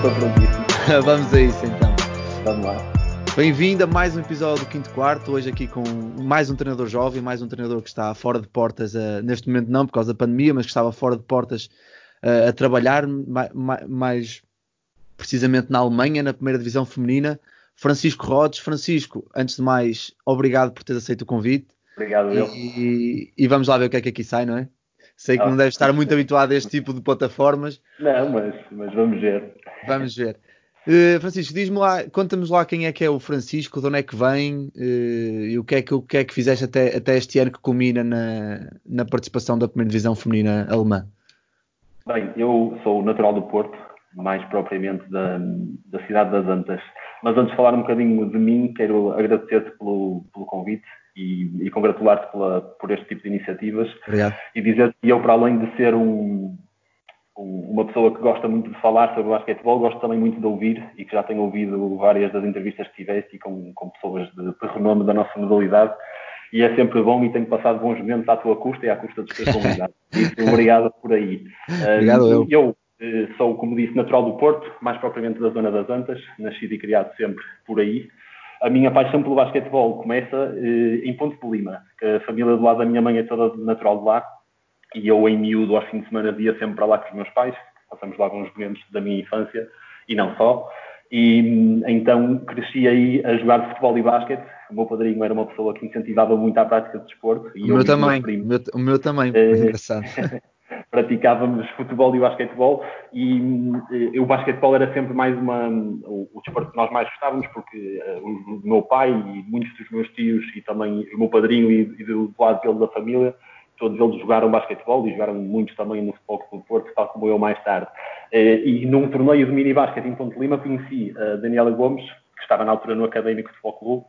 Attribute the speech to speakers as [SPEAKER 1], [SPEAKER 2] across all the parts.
[SPEAKER 1] Tranquilo.
[SPEAKER 2] Vamos a isso então.
[SPEAKER 1] Vamos lá.
[SPEAKER 2] Bem-vindo a mais um episódio do Quinto Quarto. Hoje aqui com mais um treinador jovem, mais um treinador que está fora de portas, uh, neste momento não por causa da pandemia, mas que estava fora de portas uh, a trabalhar, mais, mais precisamente na Alemanha, na primeira divisão feminina. Francisco Rodes. Francisco, antes de mais, obrigado por ter aceito o convite.
[SPEAKER 1] Obrigado, eu.
[SPEAKER 2] E, e, vamos lá ver o que é que aqui sai, não é? Sei que não deve estar muito habituado a este tipo de plataformas.
[SPEAKER 1] Não, mas, mas vamos ver.
[SPEAKER 2] Vamos ver. Uh, Francisco, diz-me lá, conta-nos lá quem é que é o Francisco, de onde é que vem uh, e o que é que, o que é que fizeste até, até este ano que culmina na, na participação da primeira divisão feminina alemã.
[SPEAKER 1] Bem, eu sou natural do Porto, mais propriamente da, da cidade das Antas. Mas antes de falar um bocadinho de mim, quero agradecer-te pelo, pelo convite e, e congratular-te por este tipo de iniciativas.
[SPEAKER 2] Obrigado.
[SPEAKER 1] E dizer que eu, para além de ser um, um, uma pessoa que gosta muito de falar sobre basquetebol, gosto também muito de ouvir e que já tenho ouvido várias das entrevistas que tiveste e com, com pessoas de, de renome da nossa modalidade. E é sempre bom e tenho passado bons momentos à tua custa e à custa dos teus convidados. obrigado por aí.
[SPEAKER 2] Obrigado, eu.
[SPEAKER 1] eu eh, sou, como disse, natural do Porto, mais propriamente da zona das Antas, nascido e criado sempre por aí a minha paixão pelo basquetebol começa eh, em Ponte de Lima, que a família do lado da minha mãe é toda natural de lá, e eu em miúdo aos fins de semana ia sempre para lá com os meus pais, passamos lá alguns momentos da minha infância, e não só, e então cresci aí a jogar futebol e basquete, o meu padrinho era uma pessoa que incentivava muito a prática de desporto.
[SPEAKER 2] E o, meu também, o, meu, o meu também,
[SPEAKER 1] é, engraçado. praticávamos futebol e basquetebol e uh, o basquetebol era sempre mais uma o, o, desporto que nós mais gostávamos porque uh, o, meu pai e muitos dos meus tios e também o meu padrinho e, e do lado dele da família todos eles jogaram basquetebol e jogaram muitos também no Futebol do Porto, tal como eu mais tarde. Uh, e num torneio de mini basquete em Ponte Lima conheci a Daniela Gomes, que estava na altura no Académico de Futebol Clube,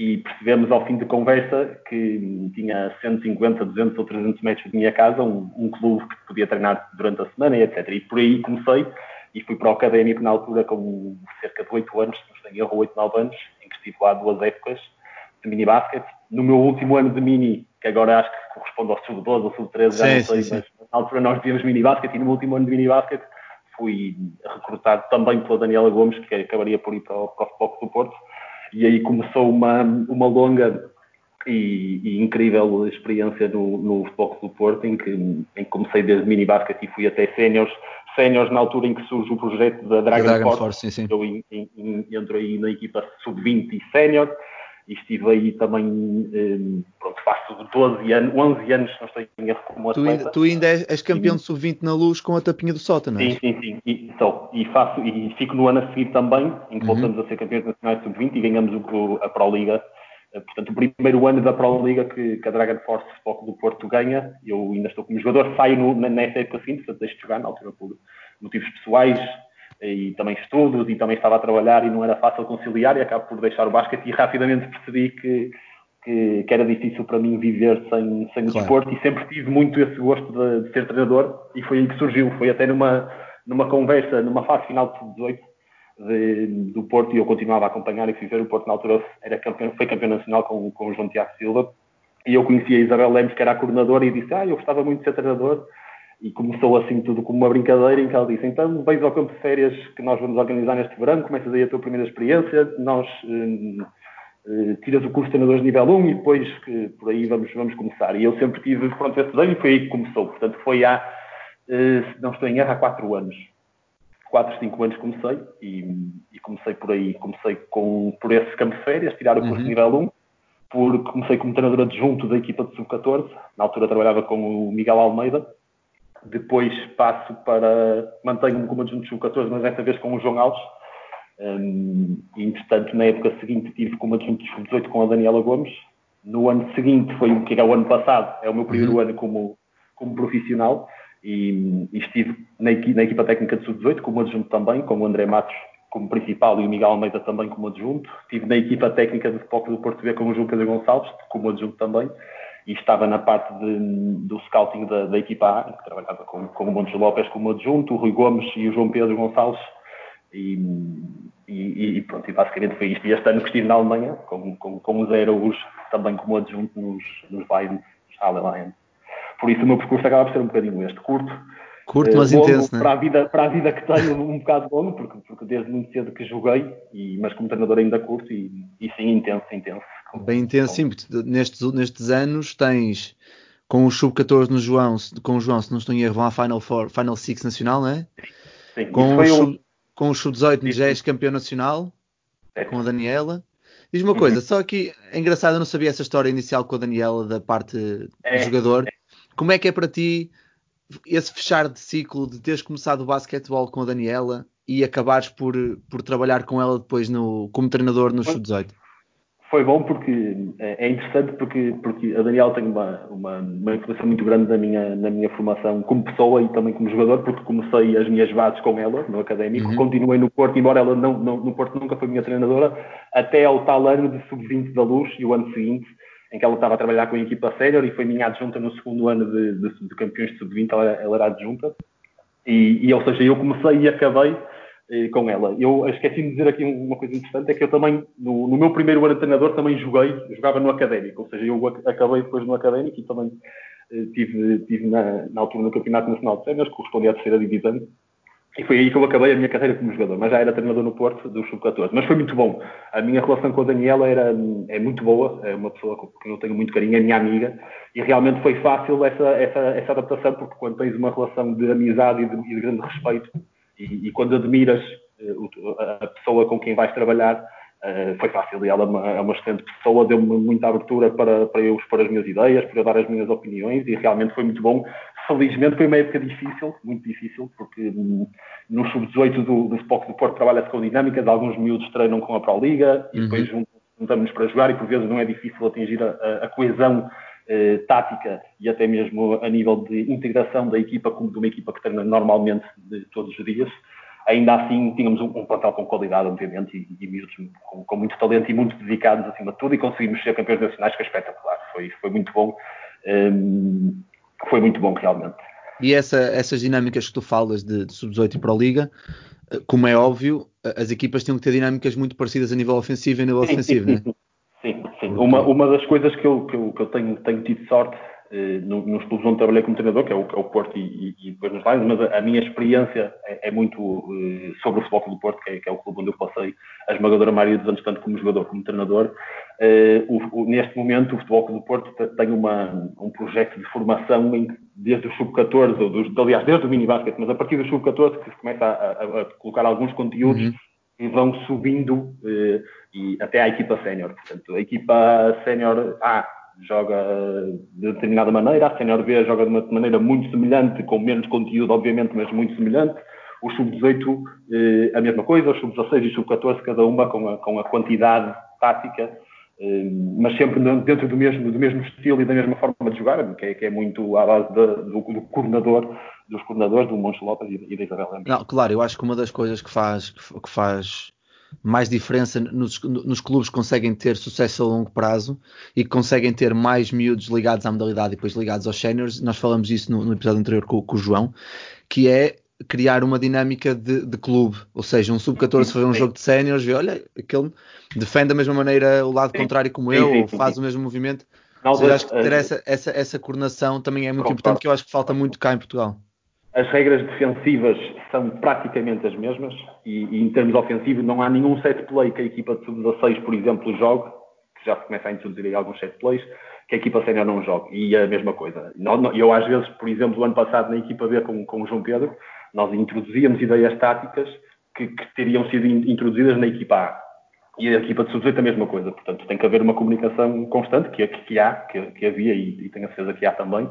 [SPEAKER 1] e percebemos ao fim de conversa que tinha 150, 200 ou 300 metros de minha casa um, um clube que podia treinar durante a semana e etc. E por aí comecei e fui para o académico na altura com cerca de 8 anos, se não tenho erro, 8, 9 anos, em que estive lá duas épocas de mini basquete. No meu último ano de mini, que agora acho que corresponde ao sub-12 ou sub-13, já não sei, sim, mas na altura nós tínhamos mini basquete e no meu último ano de mini basquete fui recrutado também pela Daniela Gomes, que acabaria por ir para o, para o do Porto e aí começou uma, uma longa e, e incrível experiência no, no Futebol do Porto, em que, em que comecei desde mini basket e fui até séniores, séniores na altura em que surge o projeto da Dragon,
[SPEAKER 2] Dragon
[SPEAKER 1] Force,
[SPEAKER 2] Force sim, sim.
[SPEAKER 1] eu em, em, entro aí na equipa sub-20 e sénior, e estive aí também, um, pronto, faço 12 anos, 11 anos, não estou em erro como
[SPEAKER 2] atleta. Tu ainda, tu ainda és campeão de sub-20 na luz com a tapinha do Sota, não é?
[SPEAKER 1] Sim, sim, sim, e, sou, e, faço, e fico no ano a seguir também, em que uhum. voltamos a ser campeões nacionais sub-20 e ganhamos o, a Pro Liga, eh, portanto o primeiro ano da Pro Liga que, que a Dragon Force Foco do Porto ganha, eu ainda estou como jogador, saio no, nessa época seguinte, portanto deixo de jogar na altura por motivos pessoais, e também estudos e também estava a trabalhar e não era fácil conciliar e acabo por deixar o basquete e rapidamente percebi que, que, que era difícil para mim viver sem, sem o claro. desporto e sempre tive muito esse gosto de, de, ser treinador e foi aí que surgiu, foi até numa, numa conversa, numa fase final de 18 de, do Porto e eu continuava a acompanhar e fui ver o Porto na altura era campeão, foi campeão nacional com, com o João Tiago Silva e eu conhecia a Isabel Lemos que era a coordenadora e disse, ah, eu gostava muito de ser treinador e começou assim tudo como uma brincadeira em que ela disse, então vais ao campo de férias que nós vamos organizar neste verão, começas aí a tua primeira experiência, nós eh, eh, tiras o curso de treinadores nível 1 e depois que por aí vamos, vamos começar. E eu sempre tive pronto esse desenho e foi aí que começou. Portanto, foi há, eh, se não estou em erro, há 4 anos. 4, 5 anos comecei e, e, comecei por aí, comecei com, por esse campo de férias, tirar o curso uhum. nível 1, por, comecei como treinador adjunto da equipa de sub-14, na altura trabalhava com o Miguel Almeida, depois passo para. Mantenho-me como adjunto sub-14, mas dessa vez com o João Alves. Um, entretanto, na época seguinte, tive como adjunto sub-18 com a Daniela Gomes. No ano seguinte, foi o que é o ano passado, é o meu primeiro uhum. ano como, como profissional. E, e estive na, equipa, na equipa técnica de sub-18 como adjunto também, com o André Matos como principal e o Miguel Almeida também como adjunto. Estive na equipa técnica de futebol do Porto B com o João Pedro Gonçalves como adjunto também e estava na parte de, do scouting da, da, equipa A, que trabalhava com, com o Montes Lopes como adjunto, o Rui Gomes e o João Pedro Gonçalves, e, e, e pronto, e basicamente foi isto. E este ano que estive na Alemanha, com, com, com o Zé Araújo, também como adjunto nos, nos Lions, Halle Lions. Por isso o meu percurso acaba por ser um bocadinho este, curto,
[SPEAKER 2] Curto, mas longo, intenso,
[SPEAKER 1] né? para, a vida, para a vida que tenho, um bocado longo, porque, porque desde muito cedo que joguei, e, mas como treinador ainda curto, e, e sim, intenso, intenso.
[SPEAKER 2] Bem intenso, sim, porque nestes, nestes anos tens com o Sub-14 no João, com o João, se não estou em erro, vão à Final Four, Final Six Nacional, não é? Sim, com o, sub, um... com o Sub-18 já és campeão nacional, é. com a Daniela. Diz uma coisa, só aqui, é engraçado, eu não sabia essa história inicial com a Daniela da parte é. do jogador. Como é que é para ti esse fechar de ciclo de teres começado o basquetebol com a Daniela e acabares por, por trabalhar com ela depois no, como treinador no Sub-18?
[SPEAKER 1] Foi bom porque é, é interessante porque, porque a Daniela tem uma, uma, uma influência muito grande na minha, na minha formação como pessoa e também como jogador, porque comecei as minhas bases com ela no académico, uhum. continuei no Porto, embora ela não, não, no Porto nunca foi minha treinadora, até ao tal ano de sub-20 da Luz e o ano seguinte em que ela estava a trabalhar com a equipa sénior e foi minha adjunta no segundo ano de, de, de campeões de sub-20, ela, ela, era adjunta. E, e, ou seja, eu comecei e acabei eh, com ela. Eu esqueci de dizer aqui uma coisa interessante, é que eu também, no, no, meu primeiro ano de treinador, também joguei, jogava no académico, ou seja, eu acabei depois no académico e também eh, tive, na, na, altura no Campeonato Nacional de Séniores, que correspondia à terceira divisão, e foi aí que eu acabei a minha carreira como jogador, mas já era treinador no Porto do Sub-14. Mas foi muito bom. A minha relação com a Daniela era, é muito boa, é uma pessoa com quem eu tenho muito carinho, é minha amiga, e realmente foi fácil essa, essa, essa adaptação, porque quando tens uma relação de amizade e de, e de grande respeito, e, e, quando admiras eh, a pessoa com quem vais trabalhar, Uh, foi fácil e ela é uma, é uma excelente pessoa, deu-me muita abertura para, para eu expor as minhas ideias, para eu dar as minhas opiniões e realmente foi muito bom felizmente foi uma época difícil, muito difícil, porque hum, no sub-18 do, do Spock do Porto trabalha-se com dinâmicas, alguns miúdos treinam com a Pro Liga e depois uhum. juntamos para jogar e por vezes não é difícil atingir a, a coesão eh, tática e até mesmo a nível de integração da equipa como de uma equipa que treina normalmente de, todos os dias. Ainda assim, tínhamos um, um plantel com qualidade, obviamente, e, e miúdos com, com, muito talento e muito dedicados acima de tudo, e conseguimos ser campeões nacionais, que é espetacular. Foi, foi muito bom. Um, foi muito bom realmente.
[SPEAKER 2] E essa, essas dinâmicas que tu falas de, de sub-18 e Pro Liga, eh, como é óbvio, as equipas tinham que ter dinâmicas muito parecidas a nível ofensivo e a nível sim, defensivo,
[SPEAKER 1] sim,
[SPEAKER 2] né?
[SPEAKER 1] Sim, sim. sim. Uma, uma das coisas que eu, que eu, que eu tenho, tenho tido sorte eh, nos clubes onde trabalhei como treinador, que é o, que é o Porto e, e, depois nos Lions, mas a, a, minha experiência é, é muito eh, sobre o Futebol do Porto, que é, que é, o clube onde eu passei a esmagadora maioria dos anos, tanto como jogador como treinador. Eh, o, o, neste momento, o Futebol do Porto tem uma, um projeto de formação em, desde o sub-14, ou dos, aliás, desde o mini-basket, mas a partir do sub-14 que se começa a, a, a, colocar alguns conteúdos uhum. e vão subindo e até à equipa sénior. Portanto, a equipa sénior A joga de determinada maneira, a Senior B joga de uma maneira muito semelhante, com menos conteúdo, obviamente, mas muito semelhante. O Sub-18, eh, a mesma coisa, o Sub-16 e o Sub-14, cada uma com a, com a quantidade tática, eh, mas sempre dentro do mesmo, do mesmo estilo e da mesma forma de jogar, que é, que é muito à base de, do, do coordenador, dos coordenadores, do Montes Lopes e, e da Isabel Lemos.
[SPEAKER 2] Não, claro, eu acho que uma das coisas que faz, que faz mais diferença nos, nos, clubes que conseguem ter sucesso a longo prazo e que conseguem ter mais miúdos ligados à modalidade e depois ligados aos séniores. Nós falamos isso no, no episódio anterior com, com, o João, que é criar uma dinâmica de, de clube, ou seja, um sub-14 fazer um jogo de séniores e olha, aquele defende da mesma maneira o lado contrário como eu, ou faz o mesmo movimento. Não, seja, acho que ter essa, essa, essa coordenação também é muito importante, que eu acho que falta muito cá em Portugal.
[SPEAKER 1] As regras defensivas são praticamente as mesmas e, e, em termos ofensivos não há nenhum set play que a equipa de sub-16, por exemplo, jogue, que já se começa a introduzir aí alguns set plays, que a equipa sénior não jogue. E é a mesma coisa. Eu, às vezes, por exemplo, o ano passado na equipa B com, com o João Pedro, nós introduzíamos ideias táticas que, que teriam sido introduzidas na equipa A. E a equipa de sub-18 a mesma coisa. Portanto, tem que haver uma comunicação constante, que, que, que há, que, que havia e, e tenho a certeza que há também,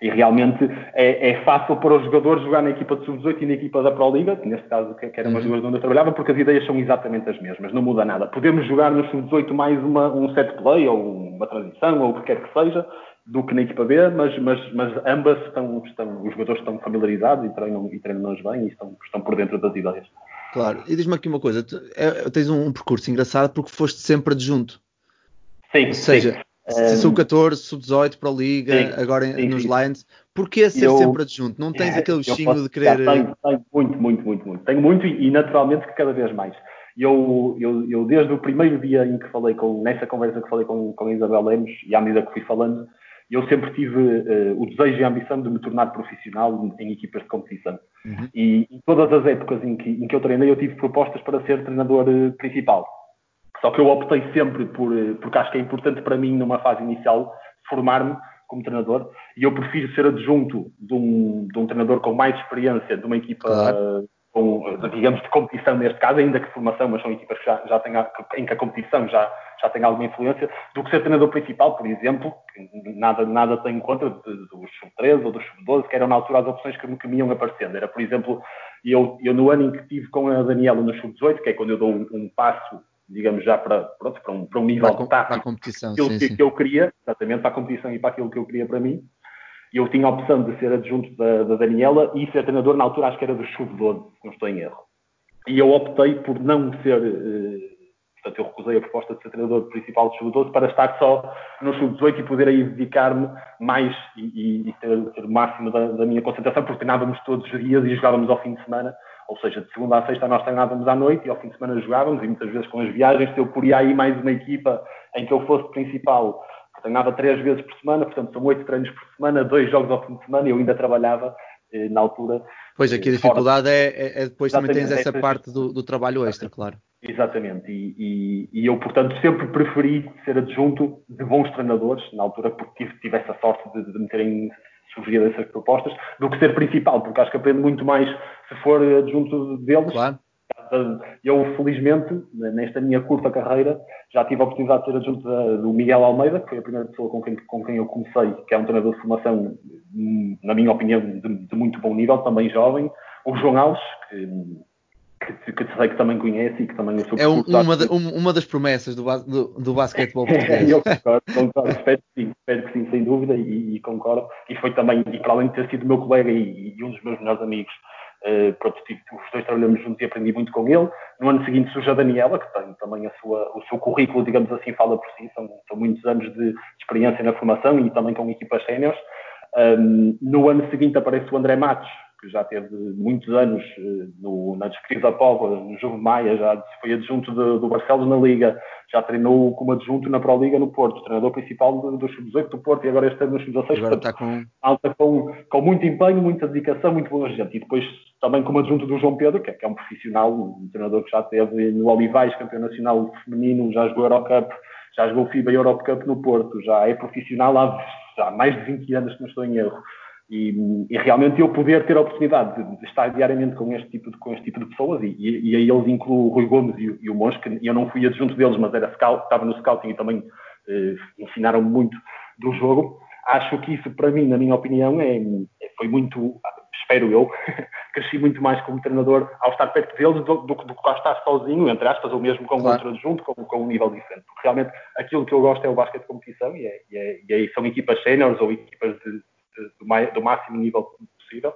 [SPEAKER 1] e realmente é, é, fácil para os jogadores jogar na equipa de sub-18 e na equipa da Pro Liga, neste caso que, que eram as uhum. duas onde eu trabalhava, porque as ideias são exatamente as mesmas, não muda nada. Podemos jogar no sub-18 mais uma, um set play ou uma transição ou o que quer que seja, do que na equipa B, mas, mas, mas ambas estão, estão, os jogadores estão familiarizados e treinam, e treinam bem e estão, estão por dentro das ideias.
[SPEAKER 2] Claro, e diz-me aqui uma coisa, é, tens um, um, percurso engraçado porque foste sempre adjunto.
[SPEAKER 1] Sim,
[SPEAKER 2] Ou seja, sim. Se sub 14, sub 18 para a Liga, sim, agora sim, nos. Lions, porquê ser eu, sempre adjunto? Não tens aquele bichinho de querer.
[SPEAKER 1] Tenho, tenho, muito, muito, muito, muito. Tenho muito e, e naturalmente que cada vez mais. Eu, eu, eu, desde o primeiro dia em que falei com, nessa conversa que falei com, com a Isabel Lemos, e à medida que fui falando, eu sempre tive uh, o desejo e a ambição de me tornar profissional em equipas de competição. Uhum. E em todas as épocas em que, em que eu treinei, eu tive propostas para ser treinador uh, principal. Só que eu optei sempre por, uh, porque acho que é importante para mim, numa fase inicial, formar-me como treinador. E eu prefiro ser adjunto de um, de um treinador com mais experiência, de uma equipa claro com, digamos, de competição neste caso, ainda que formação, mas são equipas que já, já têm, em que a competição já, já tem alguma influência, do que ser treinador principal, por exemplo, que nada, nada tem em contra dos sub-13 ou dos sub-12, que eram na altura as opções que, que me iam aparecendo. Era, por exemplo, eu, eu no ano em que tive com a Daniela no sub-18, que é quando eu dou um, um passo digamos, já para, pronto, para, um, para um nível
[SPEAKER 2] para, tático, para a competição,
[SPEAKER 1] aquilo
[SPEAKER 2] sim,
[SPEAKER 1] que,
[SPEAKER 2] sim.
[SPEAKER 1] que eu queria, exatamente, para a competição e para aquilo que eu queria para mim, eu tinha a opção de ser adjunto da, da Daniela e ser treinador na altura, acho que era do sub-12, se não estou em erro. E eu optei por não ser, eh, portanto, eu recusei a proposta de ser treinador principal do sub-12 para estar só no sub-18 e poder aí dedicar-me mais e, e, ter, ter, o máximo da, da, minha concentração, porque treinávamos todos os dias e jogávamos ao fim de semana, ou seja, de segunda a sexta nós treinávamos à noite e ao fim de semana jogávamos e muitas vezes com as viagens, se eu poria aí mais uma equipa em que eu fosse principal treinava três vezes por semana, portanto são oito treinos por semana, dois jogos ao fim de semana, e eu ainda trabalhava eh, na altura.
[SPEAKER 2] Pois aqui a eh, dificuldade é, é, é, depois também tens essa é, parte do, do, trabalho extra, claro.
[SPEAKER 1] Exatamente, e, e, e, eu, portanto, sempre preferi ser adjunto de bons treinadores, na altura, porque tive, tive essa sorte de, de me terem sugerido essas propostas, do que ser principal, porque acho que aprendo muito mais se for adjunto deles.
[SPEAKER 2] Claro
[SPEAKER 1] eu, felizmente, nesta minha curta carreira, já tive a oportunidade de ser adjunto do Miguel Almeida, que foi a primeira pessoa com quem, com quem eu comecei, que é um treinador de formação, na minha opinião, de, de muito bom nível, também jovem. O João Alves, que, que, que sei que também conhece e que também
[SPEAKER 2] é um, uma, de, uma, das promessas do, do, do basquetebol português.
[SPEAKER 1] eu concordo, concordo, espero que sim, espero que sim, sem dúvida, e, e, concordo. E foi também, e para além de ter sido meu colega e, e um dos meus melhores amigos, Uh, pronto, tive, os dois trabalhamos juntos e aprendi muito com ele. No ano seguinte surge a Daniela, que tem também a sua, o seu currículo, digamos assim, fala por si. São, são muitos anos de experiência na formação e também com equipas séniores. Um, no ano seguinte aparece o André Matos, que já teve muitos anos uh, no, na Descrita da Póvoa, no Jogo Maia, já foi adjunto de, do Barcelos na Liga, já treinou como adjunto na Pro Liga no Porto, treinador principal do, do Sub-18 do Porto e agora este ano no Sub-16.
[SPEAKER 2] Agora está com...
[SPEAKER 1] Alta com, com muito empenho, muita dedicação, muito boa gente. E depois também como adjunto do João Pedro, que é, que é um profissional, um treinador que já teve no Olivais, campeão nacional feminino, já jogou Eurocup, já jogou FIBA Europe Cup no Porto, já é profissional há, há mais de 20 anos, se não estou em erro. E, e, realmente eu poder ter a oportunidade de, estar diariamente com este tipo de, com este tipo de pessoas, e, e, e aí eles incluem o Rui Gomes e, e o Monge, que eu não fui adjunto deles, mas era scout, estava no scouting e também eh, ensinaram muito do jogo. Acho que isso, para mim, na minha opinião, é, é foi muito, espero eu, cresci muito mais como treinador ao estar perto deles do, do, do que ao estar sozinho, entre aspas, ou mesmo com claro. outro adjunto, com, com um nível diferente. Porque realmente aquilo que eu gosto é o basquete de competição e, é, e, é, e são equipas seniors ou equipas de do, do máximo nível possível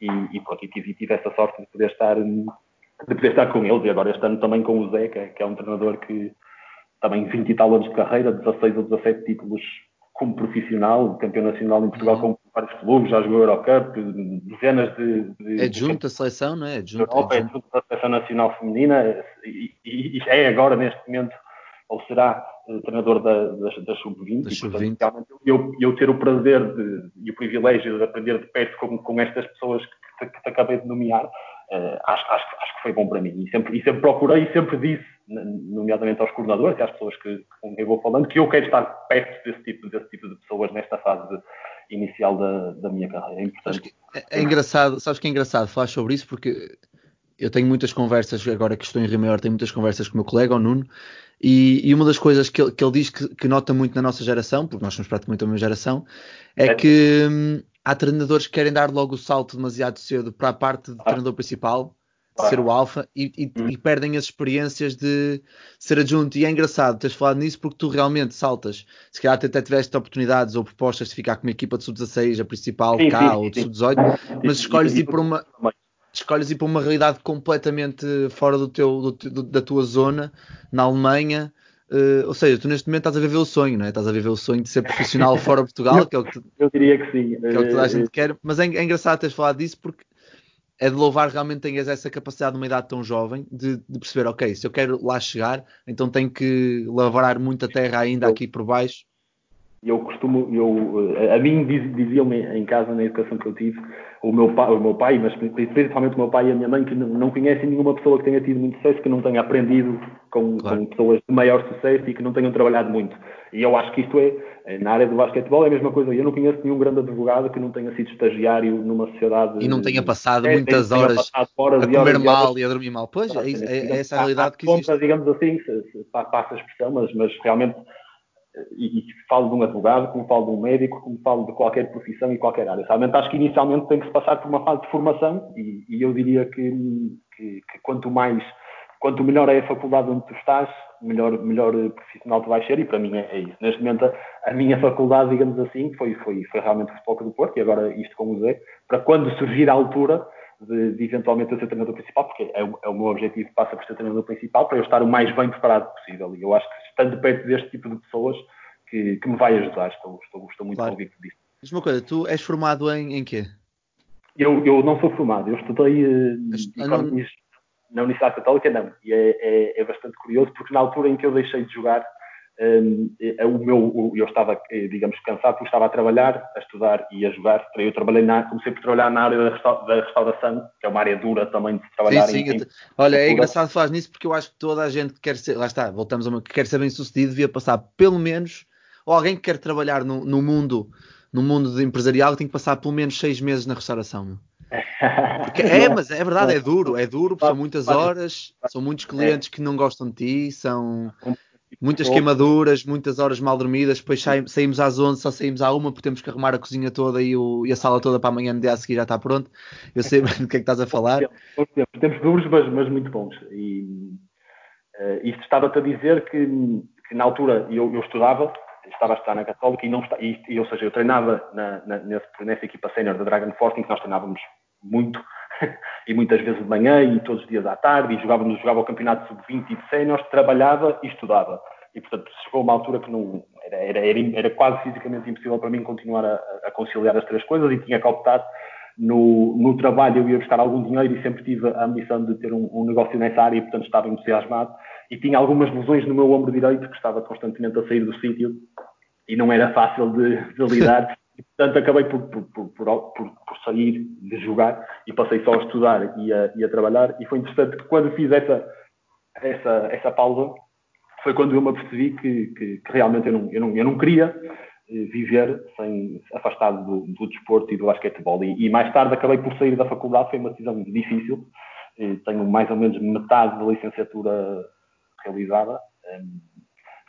[SPEAKER 1] e, e, pronto, e tive, tive, essa sorte de poder estar de poder estar com eles e agora este ano também com o Zé, que é, que é um treinador que também 20 e tal anos de carreira, 16 ou 17 títulos como profissional, campeão nacional em Portugal uhum. com vários clubes, já jogou Eurocup, dezenas de... de
[SPEAKER 2] é junto da seleção, não é?
[SPEAKER 1] É junto, Europa, é junto da seleção nacional feminina e, e, e, é agora, neste momento, ou será treinador da, das, das sub-20.
[SPEAKER 2] Sub
[SPEAKER 1] eu, eu ter o prazer de, e o privilégio de aprender de perto com, com estas pessoas que, que te acabei de nomear, uh, acho, acho, acho que foi bom para mim. E sempre, e sempre procurei e sempre disse, nomeadamente aos coordenadores e às pessoas que, com quem eu vou falando, que eu quero estar perto desse tipo, desse tipo de pessoas nesta fase inicial da, da minha carreira.
[SPEAKER 2] É, é, é engraçado, sabes que é engraçado falar sobre isso porque eu tenho muitas conversas, agora que estou em Rio Maior, tenho muitas conversas com o meu colega, o Nuno, e, e, uma das coisas que ele, que ele diz que, que, nota muito na nossa geração, porque nós somos praticamente a mesma geração, é, é. que hum, há treinadores que querem dar logo o salto demasiado cedo para a parte de ah. treinador principal, ah. ser o alfa, e, e, hum. e, perdem as experiências de ser adjunto. E é engraçado teres falado nisso porque tu realmente saltas. Se calhar até tiveste oportunidades ou propostas de ficar com uma equipa de sub-16, a principal sim, cá, sim, ou de sub-18, mas escolhes ir por uma escolhes ir para uma realidade completamente fora do teu, do, da tua zona, na Alemanha. Uh, ou seja, tu neste momento estás a viver o sonho, não é? Estás a viver o sonho de ser profissional fora de Portugal, que é o que, tu,
[SPEAKER 1] eu diria que sim.
[SPEAKER 2] Que é o que toda a gente quer, mas é, é engraçado teres falado disso porque é de louvar realmente tenhas essa capacidade numa idade tão jovem de, de, perceber, ok, se eu quero lá chegar, então tenho que lavrar muita terra ainda aqui por baixo
[SPEAKER 1] eu costumo, eu, eh, a mim diziam-me em casa, na educação que eu tive, o meu, pai, o meu pai, mas principalmente o meu pai e a minha mãe, que não, conhecem nenhuma pessoa que tenha tido muito sucesso, que não tenha aprendido com, claro. com, pessoas de maior sucesso e que não tenham trabalhado muito. E eu acho que isto é, eh, na área do basquetebol, é a mesma coisa. Eu não conheço nenhum grande advogado que não tenha sido estagiário numa sociedade.
[SPEAKER 2] E não tenha passado é, muitas horas, passado horas, a comer horas, mal horas. e a dormir mal. Pois, é, é, é essa a realidade que existe.
[SPEAKER 1] digamos assim, se, se, passa a expressão, mas, mas realmente e, e falo de um advogado, como falo de um médico, como falo de qualquer profissão e qualquer área. Realmente acho que inicialmente tem que se passar por uma fase de formação e, e eu diria que, que, que, quanto mais, quanto melhor é a faculdade onde tu estás, melhor, melhor profissional tu vais ser e para mim é, é isso. Neste momento a, a, minha faculdade, digamos assim, foi, foi, foi realmente o Futebol do Porto e agora isto com o Zé, para quando surgir a altura de, de, eventualmente eu ser treinador principal, porque é, o, é o meu objetivo, passa por ser treinador principal, para eu estar o mais bem preparado possível. E eu acho que estando perto deste tipo de pessoas, que, que me vai ajudar, estou, estou, estou muito claro. convicto disso.
[SPEAKER 2] Diz uma coisa, tu és formado em, em quê?
[SPEAKER 1] Eu, eu não sou formado, eu estudei uh, não... na Universidade Católica, não. E é, é, é, bastante curioso, porque na altura em que eu deixei de jogar, um, é, o meu, eu estava, eh, digamos, cansado, porque estava a trabalhar, a estudar e a jogar. Eu trabalhei na, comecei por trabalhar na área da restauração, que é uma área dura também de trabalhar.
[SPEAKER 2] Sim, sim. Em, em, Olha, é engraçado falar nisso porque eu acho que toda a gente que quer ser, lá está, voltamos a uma, que quer ser bem sucedido, devia passar pelo menos, ou alguém que quer trabalhar no, no mundo, no mundo empresarial, tem que passar pelo menos seis meses na restauração. Porque é, mas é verdade, é duro, é duro, são muitas horas, são muitos clientes que não gostam de ti, são Muitas queimaduras, muitas horas mal dormidas, depois saímos às 11, só saímos à uma porque temos que arrumar a cozinha toda e, o, e a sala toda para amanhã no dia a seguir já está pronto. Eu sei do que é que estás a falar.
[SPEAKER 1] Temos, temos duros, mas, mas, muito bons. E uh, isto estava-te a dizer que, que na altura eu, eu, estudava, estava a estar na Católica e não e, e, ou seja, eu treinava na, na, nesse, nessa equipa sénior da Dragon Force em que nós treinávamos muito e muitas vezes de manhã e todos os dias à tarde, e jogávamos, jogava o campeonato sub-20 e de séniores, trabalhava e estudava. E, portanto, chegou uma altura que não, era, era, era, era quase fisicamente impossível para mim continuar a, a, conciliar as três coisas e tinha que optar no, no trabalho eu ia buscar algum dinheiro e sempre tive a ambição de ter um, um, negócio nessa área e, portanto, estava entusiasmado. E tinha algumas lesões no meu ombro direito, que estava constantemente a sair do sítio e não era fácil de, de lidar. E, portanto, acabei por, por, por, por, sair de jogar e passei só a estudar e a, e a trabalhar. E foi interessante que quando fiz essa, essa, essa pausa, foi quando eu me apercebi que, que, que realmente eu não, eu, não, eu não queria eh, viver sem afastado do, do desporto e do basquetebol. E, e, mais tarde acabei por sair da faculdade, foi uma decisão difícil. Eh, tenho mais ou menos metade da licenciatura realizada. Ehm,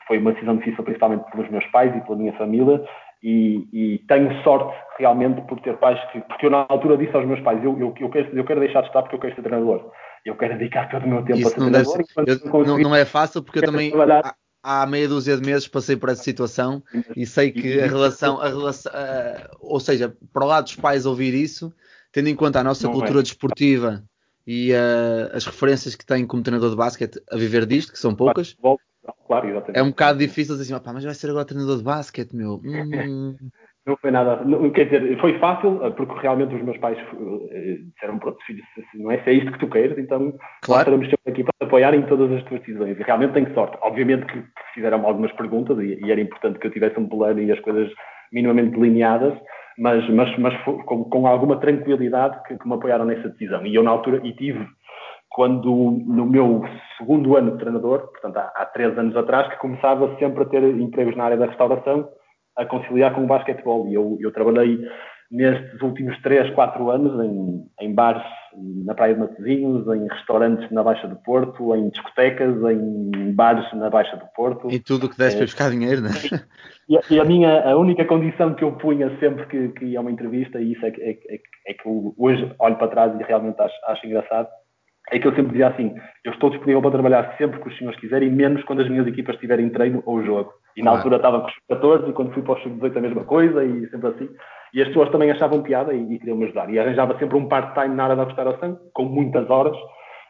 [SPEAKER 1] foi uma decisão difícil, principalmente pelos meus pais e pela minha família, e, e, tenho sorte realmente por ter pais que, porque eu na altura disse aos meus pais, eu, eu, eu, quero, eu quero deixar de estar porque eu quero ser treinador. Eu quero dedicar todo o meu tempo Isso a ser
[SPEAKER 2] não treinador. Ser, eu, não, não, é fácil porque eu também há, há, meia dúzia de meses passei por essa situação e sei que a relação, a relação ou seja, para o lado dos pais ouvir isso, tendo em conta a nossa cultura é. desportiva e uh, as referências que tem como treinador de basquete a viver disto, que são poucas. Claro, exatamente. É um bocado difícil dizer assim, mas vai ser agora treinador de basquete, meu. Hum.
[SPEAKER 1] Não foi nada, não, quer dizer, foi fácil, eh, porque realmente os meus pais uh, disseram, pronto, filho, se, não é, se é isto que tu queres, então claro. estaremos sempre aqui para apoiar em todas as tuas decisões. E realmente tenho sorte. Obviamente que fizeram algumas perguntas e, e, era importante que eu tivesse um plano e as coisas minimamente delineadas, mas, mas, mas com, com alguma tranquilidade que, que me apoiaram nessa decisão. E eu na altura, e tive quando no meu segundo ano de treinador, portanto há, há três anos atrás, que começava sempre a ter empregos na área da restauração, a conciliar com o basquetebol. E eu, eu trabalhei nestes últimos três, quatro anos em, em bares na Praia de Matosinhos, em restaurantes na Baixa do Porto, em discotecas, em bares na Baixa do Porto.
[SPEAKER 2] E tudo o que desse é, para buscar dinheiro, não é?
[SPEAKER 1] E, e, a minha a única condição que eu punha sempre que, que ia a uma entrevista, e isso é, é, é, é que hoje olho para trás e realmente acho, acho engraçado, é que eu sempre dizia assim: eu estou disponível para trabalhar sempre que os senhores quiserem, menos quando as minhas equipas estiverem treino ou jogo. E na altura estava com os 14 e quando fui para os sub-18 a mesma coisa e sempre assim. E as pessoas também achavam piada e, e queriam me ajudar. E arranjava sempre um part-time na área da restauração, com muitas horas,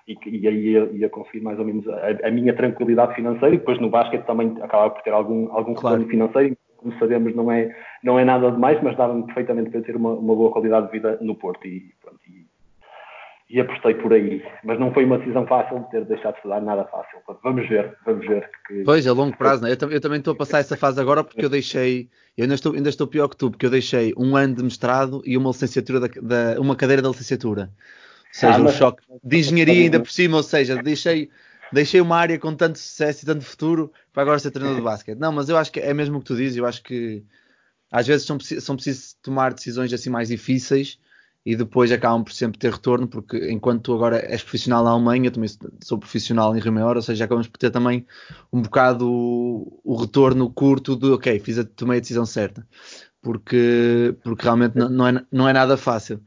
[SPEAKER 1] e, e aí ia, ia, conseguir mais ou menos a, a, minha tranquilidade financeira. E depois no basquete também acabava por ter algum, algum claro. financeiro. Como sabemos, não é, não é nada demais, mas dava-me perfeitamente para ter uma, uma boa qualidade de vida no Porto. E, pronto, e e apostei por aí. Mas não foi uma decisão fácil de ter deixado de estudar, nada fácil. Vamos ver, vamos ver. Que...
[SPEAKER 2] Pois, a longo prazo, né? eu, eu, também estou a passar essa fase agora porque eu deixei, eu ainda estou, ainda estou pior que tu, porque eu deixei um ano de mestrado e uma licenciatura, da, da uma cadeira da licenciatura. Ou seja, ah, um choque de engenharia ainda por cima, ou seja, deixei, deixei uma área com tanto sucesso e tanto futuro para agora ser treinador de basquete. Não, mas eu acho que é mesmo o que tu dizes, eu acho que às vezes são, são preciso tomar decisões assim mais difíceis e depois acabam por sempre ter retorno, porque enquanto tu agora és profissional na Alemanha, também sou profissional em Rio Maior, ou seja, acabamos por ter também um bocado o, o retorno curto de ok, fiz a, tomei a decisão certa, porque, porque realmente não, não, é, não é nada fácil.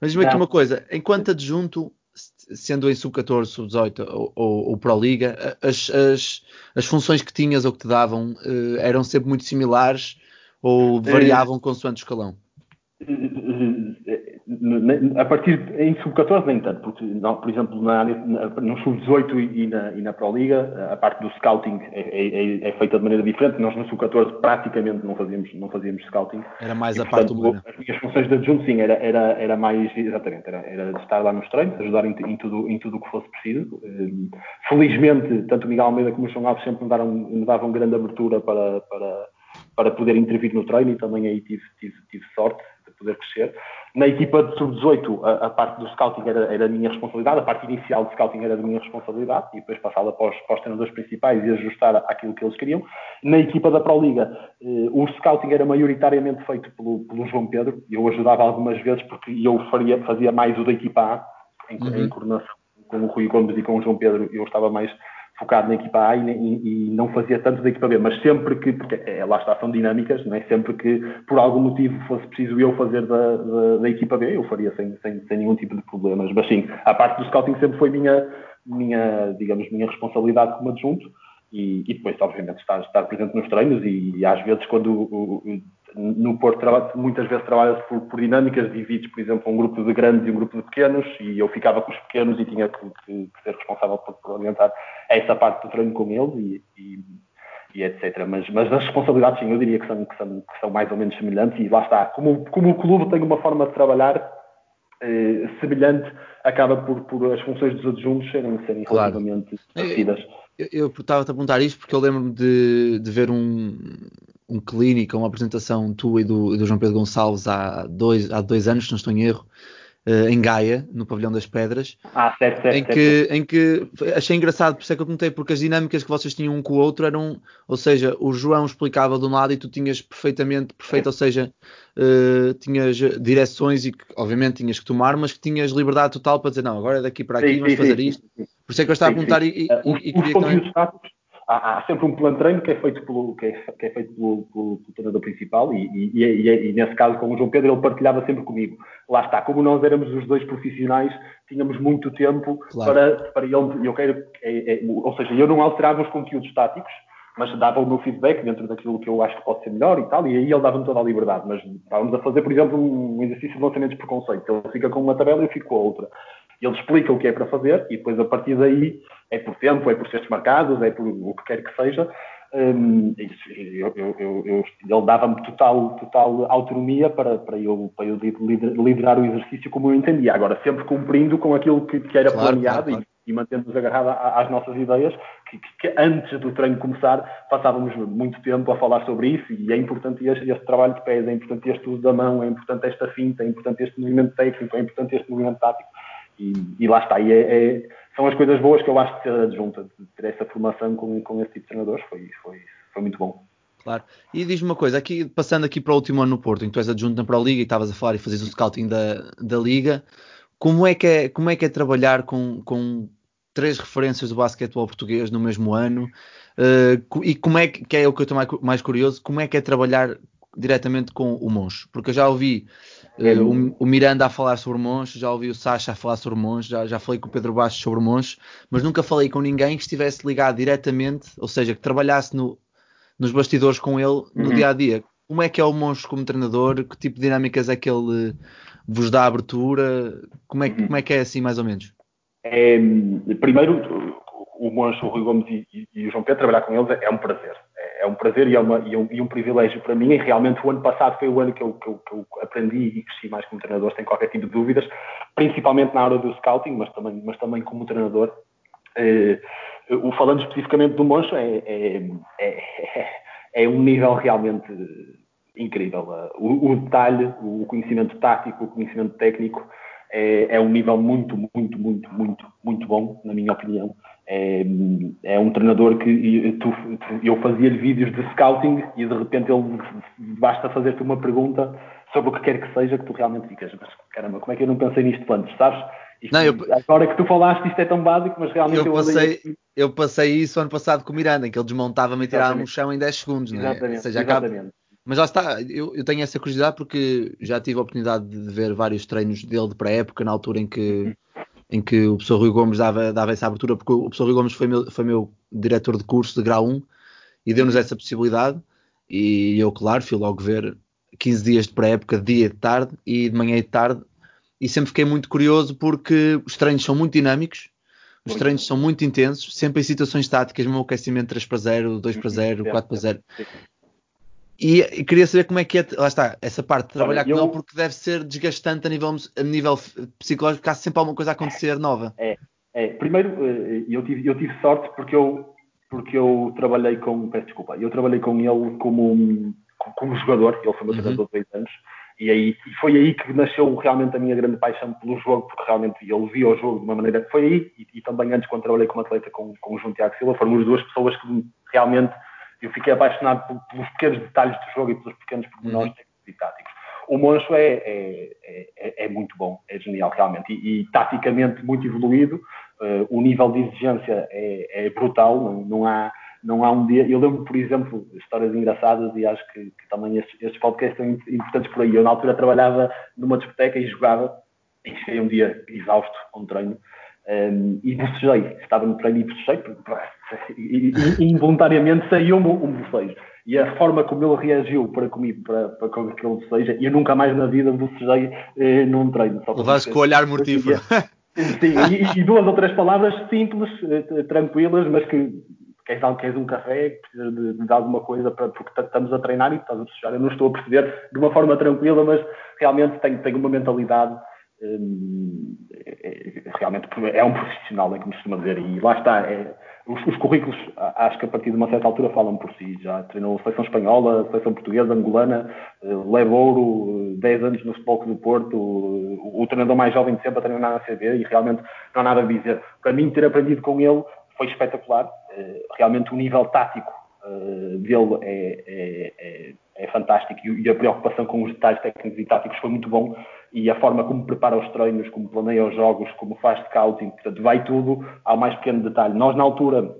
[SPEAKER 2] Mas diz-me aqui uma coisa, enquanto adjunto, sendo em sub-14, sub-18 ou, ou, ou Pro Liga, as, as, as funções que tinhas ou que te davam uh, eram sempre muito similares ou variavam consoante o escalão?
[SPEAKER 1] A partir em sub-14 nem tanto, porque não, por exemplo na, no sub-18 e, e, na, e na Pro Liga a parte do scouting é, é, é, é feita de maneira diferente. Nós no sub-14 praticamente não fazíamos não fazíamos scouting.
[SPEAKER 2] Era mais e, a portanto, parte humana.
[SPEAKER 1] As minhas funções de adjunto sim era era era mais exatamente era, era estar lá nos treinos, ajudar em, em tudo em tudo o que fosse preciso. Hum, felizmente tanto o Miguel Almeida como o João Alves sempre me davam me davam grande abertura para para para poder intervir no treino e também aí tive, tive, tive sorte poder crescer. Na equipa de sub-18, a, a, parte do scouting era, era a minha responsabilidade, a parte inicial de scouting era da minha responsabilidade, e depois passá-la para, para os, treinadores principais e ajustar aquilo que eles queriam. Na equipa da Pro Liga, eh, o scouting era maioritariamente feito pelo, pelo João Pedro, eu ajudava algumas vezes porque eu faria, fazia mais o da equipa A, em, uhum. em coordenação com o Rui Gomes e com o João Pedro, eu estava mais focado na equipa A e, e, e, não fazia tanto da equipa B, mas sempre que, porque é, lá está, são dinâmicas, não é? sempre que por algum motivo fosse preciso eu fazer da, da, da equipa B, eu faria sem, sem, sem, nenhum tipo de problemas. Mas sim, a parte do scouting sempre foi minha, minha digamos, minha responsabilidade como adjunto e, e depois, obviamente, estar, estar presente nos treinos e, e às vezes quando o, o, no Porto muitas vezes trabalha-se por, por, dinâmicas, divides, por exemplo, um grupo de grandes e um grupo de pequenos, e eu ficava com os pequenos e tinha que, que, que ser responsável por, por, orientar essa parte do treino com eles e, e, e, etc. Mas, mas as responsabilidades, sim, eu diria que são, que são, que são mais ou menos semelhantes, e lá está. Como, como o clube tem uma forma de trabalhar eh, semelhante, acaba por, por as funções dos adjuntos serem, serem claro. relativamente parecidas.
[SPEAKER 2] Eu estava-te a perguntar isto porque eu lembro-me de, de ver um, um clínico, uma apresentação tua e do, do, João Pedro Gonçalves há dois, há dois anos, se não estou em erro, uh, em Gaia, no Pavilhão das Pedras.
[SPEAKER 1] Ah, certo, certo,
[SPEAKER 2] em, que, em que achei engraçado, por isso é que eu contei, porque as dinâmicas que vocês tinham um com o outro eram, ou seja, o João explicava de um lado e tu tinhas perfeitamente, perfeito, ou seja, uh, tinhas direções e que obviamente tinhas que tomar, mas que tinhas liberdade total para dizer, não, agora é daqui para aqui, sim, vamos sim, fazer sim, isto. Por isso é que eu estava a perguntar e, e,
[SPEAKER 1] uh, e, queria também... Há, há, sempre um plano de treino que é feito pelo, que é, que é feito pelo, pelo, pelo treinador principal e, e, e, e, nesse caso com o João Pedro ele partilhava sempre comigo. Lá está, como nós éramos os dois profissionais, tínhamos muito tempo claro. para, para ele, eu quero, é, é, ou seja, eu não alterava os conteúdos táticos, mas dava o meu feedback dentro daquilo que eu acho que pode ser melhor e tal, e aí ele dava-me toda a liberdade. Mas estávamos a fazer, por exemplo, um exercício de lançamentos por conceito. Ele fica com uma tabela e eu fico com a outra. Ele explica o que é para fazer e depois a partir daí é por tempo, é por cestos marcados, é por o que quer que seja. Um, eu, eu, eu, ele dava-me total, total autonomia para, para, eu, para eu liderar o exercício como eu entendia. Agora, sempre cumprindo com aquilo que, que era claro, planeado claro, claro. e, e mantendo-nos agarrados às nossas ideias, que, que, antes do treino começar passávamos muito tempo a falar sobre isso e é importante este, este trabalho de pés, é importante este uso da mão, é importante esta finta, é importante este movimento técnico, é importante este movimento tático e, e lá está. E é, é, são as coisas boas que eu acho que ser adjunta, de ter essa formação com, com esse tipo de treinadores, foi, foi, foi muito bom.
[SPEAKER 2] Claro. E diz-me uma coisa, aqui, passando aqui para o último ano no Porto, em que tu és adjunto na Pro Liga e estavas a falar e fazes o scouting da, da Liga, como é que é, como é, que é trabalhar com, com três referências do basquetebol português no mesmo ano? Uh, e como é que, que é o que eu estou mais, mais curioso, como é que é trabalhar diretamente com o Moncho? Porque eu já ouvi Uh, o, o, Miranda a falar sobre Moncho, já ouvi o Sacha a falar sobre Moncho, já, já falei com o Pedro Baixo sobre Moncho, mas nunca falei com ninguém que estivesse ligado diretamente, ou seja, que trabalhasse no, nos bastidores com ele no uhum. dia a dia. Como é que é o Moncho como treinador? Que tipo de dinâmicas é que ele vos dá abertura? Como é, uhum. como é que é assim, mais ou menos?
[SPEAKER 1] É, primeiro, o Moncho, o Rui Gomes e, e, e, o João Pedro, trabalhar com eles é, é um prazer. É, um prazer e é, uma, e, um, e um privilégio para mim. E realmente o ano passado foi o ano que eu, que eu, que eu aprendi e cresci mais como treinador, sem qualquer tipo de dúvidas, principalmente na área do scouting, mas também, mas também como treinador. Eh, o falando especificamente do Moncho é, é, é, é um nível realmente incrível. O, o, detalhe, o conhecimento tático, o conhecimento técnico é, é, um nível muito, muito, muito, muito, muito bom, na minha opinião. É, é um treinador que tu, eu fazia-lhe vídeos de scouting e de repente ele basta fazer-te uma pergunta sobre o que quer que seja que tu realmente ficas, mas caramba, como é que eu não pensei nisto antes, sabes? Isto, não, eu, agora que tu falaste, isto é tão básico, mas realmente
[SPEAKER 2] eu, passei, eu, eu passei isso ano passado com o Miranda, em que ele desmontava-me e tirava no chão em 10 segundos, não é?
[SPEAKER 1] Exatamente, seja, exatamente. Acaba,
[SPEAKER 2] mas lá está, eu, eu, tenho essa curiosidade porque já tive a oportunidade de ver vários treinos dele de pré-época, na altura em que, em que o professor Rui Gomes dava, dava essa abertura, porque o professor Rui Gomes foi meu, foi meu diretor de curso de grau 1 e deu-nos essa possibilidade. E eu, claro, fui logo ver 15 dias de pré-época, de dia e de tarde, e de manhã e de tarde, e sempre fiquei muito curioso porque os treinos são muito dinâmicos, os treinos são muito intensos, sempre em situações táticas, mesmo aquecimento 3 para 0, 2 para 0, 4 para 0. E, e, queria saber como é que é, lá está, essa parte de trabalhar Olha, com eu... ele, porque deve ser desgastante a nível, a nível psicológico, porque há sempre alguma coisa a acontecer nova.
[SPEAKER 1] É, é. Primeiro, eh, eu tive, eu tive sorte porque eu, porque eu trabalhei com, peço desculpa, eu trabalhei com ele como, como jogador, ele foi meu uhum. treinador de dois anos, e aí e foi aí que nasceu realmente a minha grande paixão pelo jogo, porque realmente ele via o jogo de uma maneira que foi aí, e, e também antes quando trabalhei como atleta com, com o João Tiago Silva, foram as duas pessoas que realmente eu fiquei apaixonado pelos pequenos detalhes do jogo e pelos pequenos pormenores uhum. e táticos. O Moncho é, é, é, é, muito bom, é genial realmente, e, e taticamente muito evoluído. Uh, o nível de exigência é, é brutal, não, não, há, não há um dia. Eu lembro, por exemplo, histórias engraçadas e acho que, que também estes, estes podcasts são importantes por aí. Eu, na altura, trabalhava numa discoteca e jogava, e cheguei um dia exausto com um treino. Um, e bocejei, estava no treino e bocejei, e, e, involuntariamente saiu-me um bocejo. E a forma como ele reagiu para comigo, para, para com aquele bocejo, eu nunca mais na vida bocejei eh, num treino.
[SPEAKER 2] Levaste com o olhar mortífero.
[SPEAKER 1] Sim, e, e, duas ou três palavras simples, eh, tranquilas, mas que queres, queres um café, precisas de, de, alguma coisa para, porque estamos a treinar e estás a bocejar. Eu não estou a perceber de uma forma tranquila, mas realmente tenho, tenho uma mentalidade realmente é um profissional, é como costuma dizer, e lá está. É, os, os, currículos, acho que a partir de uma certa altura falam por si. Já treinou a seleção espanhola, a seleção portuguesa, angolana, eh, leva ouro, 10 anos no Futebol do Porto, o, o, treinador mais jovem de sempre a treinar na ACB e realmente não há nada a dizer. Para mim, ter aprendido com ele foi espetacular. Eh, realmente o nível tático eh, dele é, é, é, é, fantástico e a preocupação com os detalhes técnicos e táticos foi muito bom e a forma como prepara os treinos, como planeia os jogos, como faz scouting, portanto vai tudo ao mais pequeno detalhe. Nós na altura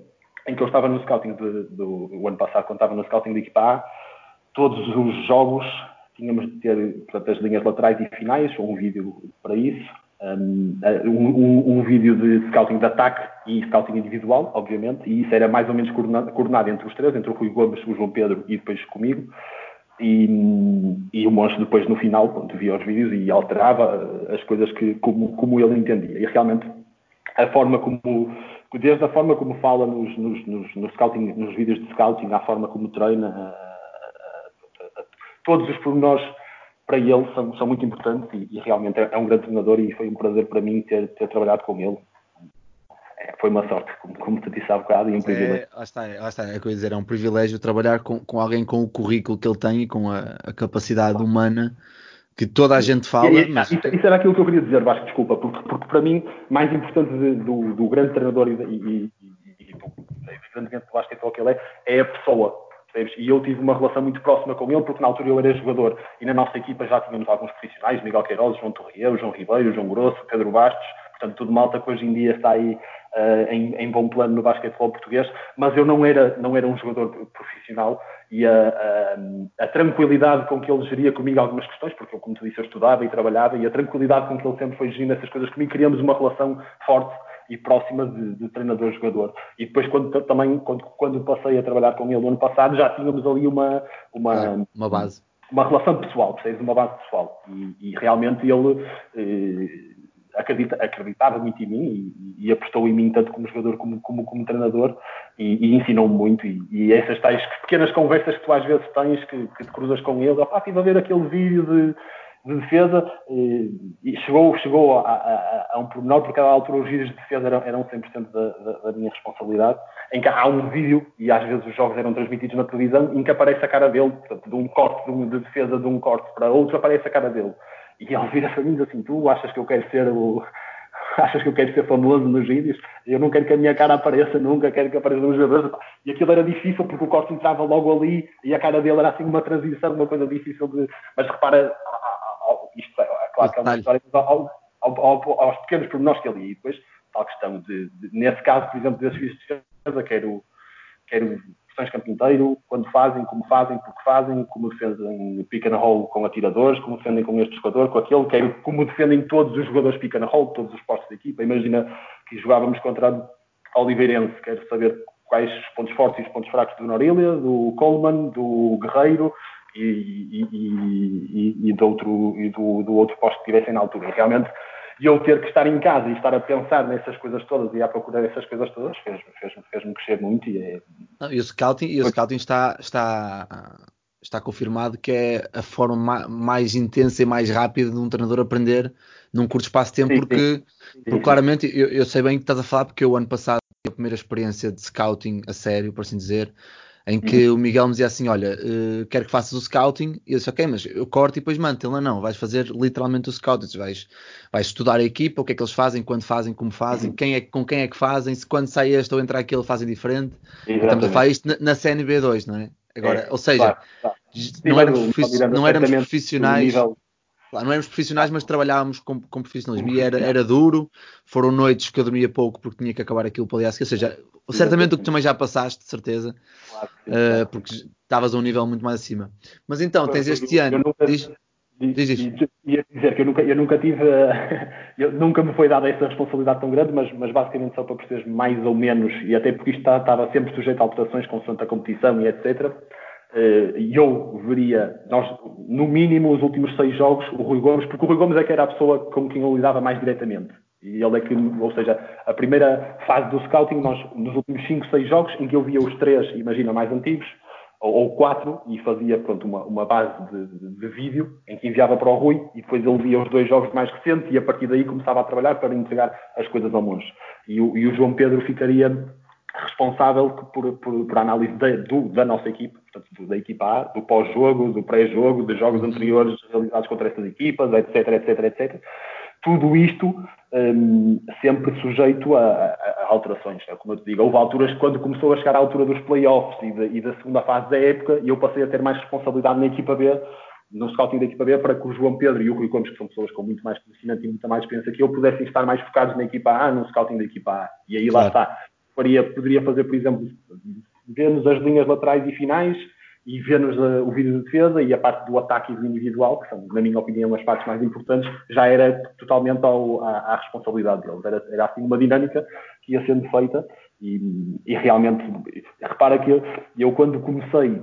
[SPEAKER 1] em que eu estava no scouting do, do, do ano passado, quando estava no scouting de equipa A, todos os jogos tínhamos de ter portanto, as linhas laterais e finais, um vídeo para isso, um, um, um, vídeo de scouting de ataque e scouting individual, obviamente, e isso era mais ou menos coordenado, coordenado entre os três, entre o Rui Gomes, o João Pedro e depois comigo. E, e o Monstro depois no final, quando via os vídeos e alterava as coisas que, como, como ele entendia. E realmente a forma como, desde a forma como fala nos, nos, nos, no scouting, nos vídeos de scouting, à forma como treina, todos os pormenores para ele são, são muito importantes e, e realmente é, é, um grande treinador e foi um prazer para mim ter, ter trabalhado com ele. É, foi uma sorte, como, como te disse há bocado, e um privilégio.
[SPEAKER 2] É, lá está, lá está, é coisa dizer, é um privilégio trabalhar com, com alguém com o currículo que ele tem e com a, a capacidade humana que toda a gente fala. E,
[SPEAKER 1] mas... isso, isso, era aquilo que eu queria dizer, Vasco, desculpa, porque, porque para mim, mais importante de, do, do, grande treinador e, e, e, e do, grande do basquetebol que ele é, é a pessoa Percebes? E eu tive uma relação muito próxima com ele, porque na altura eu era jogador e na nossa equipa já tínhamos alguns profissionais, Miguel Queiroz, João Torriel, João Ribeiro, João Grosso, Pedro Bastos, portanto tudo malta que hoje em dia está aí uh, em, em, bom plano no basquetebol português, mas eu não era, não era um jogador profissional e a, a, a, tranquilidade com que ele geria comigo algumas questões, porque eu, como tu disse, eu estudava e trabalhava, e a tranquilidade com que ele sempre foi gerindo essas coisas comigo, criamos uma relação forte e próxima de, de treinador-jogador. E depois, quando, também, quando, quando passei a trabalhar com ele no ano passado, já tínhamos ali uma, uma,
[SPEAKER 2] uma base.
[SPEAKER 1] Uma relação pessoal, percebes? Uma base pessoal. E, e realmente ele, eh, acredita, acreditava muito em mim e, e, apostou em mim tanto como jogador como, como, como treinador e, e ensinou-me muito. E, e, essas tais pequenas conversas que tu às vezes tens, que, que te cruzas com ele, opá, estive a ver aquele vídeo de de defesa e, e chegou, chegou a, a, a, um pormenor, porque cada altura os vídeos de defesa eram, eram 100% da, da, da, minha responsabilidade, em que há um vídeo, e às vezes os jogos eram transmitidos na televisão, em que aparece a cara dele, portanto, de um corte de, um, de defesa de um corte para outro, aparece a cara dele. E ele vira para mim e diz assim, tu achas que eu quero ser o... Achas que eu quero ser famoso nos vídeos? Eu não quero que a minha cara apareça nunca, quero que apareça nos jogadores. E aquilo era difícil porque o corte entrava logo ali e a cara dele era assim uma transição, uma coisa difícil de. Mas repara, isto é, é claro que é uma história, mas ao, ao, ao, aos pequenos pormenores que ele e depois tal questão de, de, nesse caso, por exemplo, desses vídeos de defesa, quero, quero versões campo inteiro, quando fazem, como fazem, porque fazem, como defendem pick and roll com atiradores, como defendem com este jogador, com aquele, quero como defendem todos os jogadores pick and roll, todos os postos da equipa. Imagina que jogávamos contra Oliveirense, quero saber quais os pontos fortes e os pontos fracos do Norília, do Coleman, do Guerreiro, e, e, e, do, outro, e do, do outro posto que tivessem na altura. E realmente, eu ter que estar em casa e estar a pensar nessas coisas todas e a procurar essas coisas todas fez-me fez, fez crescer muito. E, é...
[SPEAKER 2] Não, e o scouting, e o scouting está, está, está confirmado que é a forma mais intensa e mais rápida de um treinador aprender num curto espaço de tempo, sim, porque, sim. porque sim, claramente eu, eu, sei bem que estás a falar, porque eu ano passado a primeira experiência de scouting a sério, por assim dizer, em que uhum. o Miguel me dizia assim: Olha, uh, quero que faças o scouting. E eu disse: Ok, mas eu corto e depois mando. Ele não, vais fazer literalmente o scouting. Vais, vais estudar a equipa, o que é que eles fazem, quando fazem, como fazem, uhum. quem é, com quem é que fazem, se quando sai este ou entrar aquele fazem diferente. Exatamente. Estamos a falar isto na, na CNB2, não é? Agora, é, ou seja, claro, claro. Não, éramos, não éramos profissionais. Lá, não éramos profissionais, mas trabalhávamos com, com profissionalismo e era, era duro. Foram noites que eu dormia pouco porque tinha que acabar aquilo para o dia Ou seja, certamente o que também já passaste, de certeza, uh, porque estavas a um nível muito mais acima. Mas então, tens este ano. Nunca, diz,
[SPEAKER 1] diz, diz. Ia dizer que eu nunca, eu nunca tive. Eu, nunca me foi dada essa responsabilidade tão grande, mas, mas basicamente só para perceber mais ou menos, e até porque isto estava sempre sujeito a alterações com a competição e etc eh, e eu veria, nós, no mínimo, os últimos seis jogos, o Rui Gomes, porque o Rui Gomes é que era a pessoa com quem eu lidava mais diretamente. E ele é que, ou seja, a primeira fase do scouting, nós, nos últimos cinco, seis jogos, em que eu via os três, imagina, mais antigos, ou, ou quatro, e fazia, pronto, uma, uma base de, de, de, vídeo, em que enviava para o Rui, e depois ele via os dois jogos mais recentes, e a partir daí começava a trabalhar para entregar as coisas ao monge. E e o João Pedro ficaria responsável por, por, por análise da, do, da nossa equipa, portanto, da equipa A, do pós-jogo, do pré-jogo, dos jogos anteriores realizados contra estas equipas, etc, etc, etc. Tudo isto um, sempre sujeito a, a, a alterações. É como eu te digo, houve alturas quando começou a chegar à altura dos playoffs e, de, e da segunda fase da época, e eu passei a ter mais responsabilidade na equipa B, no scouting da equipa B, para que o João Pedro e o Rui Gomes, que são pessoas com muito mais conhecimento e muita mais experiência que eu, pudessem estar mais focados na equipa A, no scouting da equipa A. E aí claro. lá está faria, poderia fazer, por exemplo, ver-nos as linhas laterais e finais e ver-nos uh, o vídeo de defesa e a parte do ataque e do individual, que são, na minha opinião, as partes mais importantes, já era totalmente ao, à, à, responsabilidade deles. Era, era assim uma dinâmica que ia sendo feita e, e realmente, repara que eu, eu, quando comecei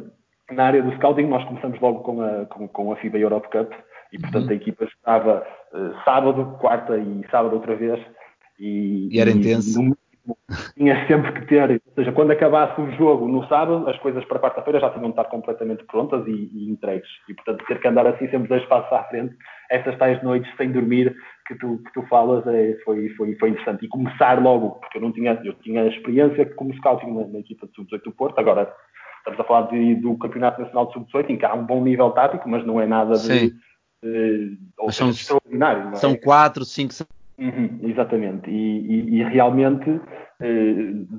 [SPEAKER 1] na área do scouting, nós começamos logo com a, com, com a FIBA Europe Cup e, portanto, uhum. a equipa estava uh, sábado, quarta e sábado outra vez.
[SPEAKER 2] E, e era e, intenso. No,
[SPEAKER 1] tinha sempre que ter, ou seja, quando acabasse o jogo no sábado, as coisas para quarta-feira já tinham de estar completamente prontas e, e, entregues. E, portanto, ter que andar assim sempre dois passos à frente, essas tais noites sem dormir que tu, que tu falas, é, foi, foi, foi interessante. E começar logo, porque eu não tinha, eu tinha experiência como scouting na, na equipa de sub-18 do Porto, agora estamos a falar de, do Campeonato Nacional de Sub-18, em que há um bom nível tático, mas não é nada de,
[SPEAKER 2] de são, extraordinário. É? São quatro, cinco,
[SPEAKER 1] Uhum, exatamente, e, e, e realmente eh,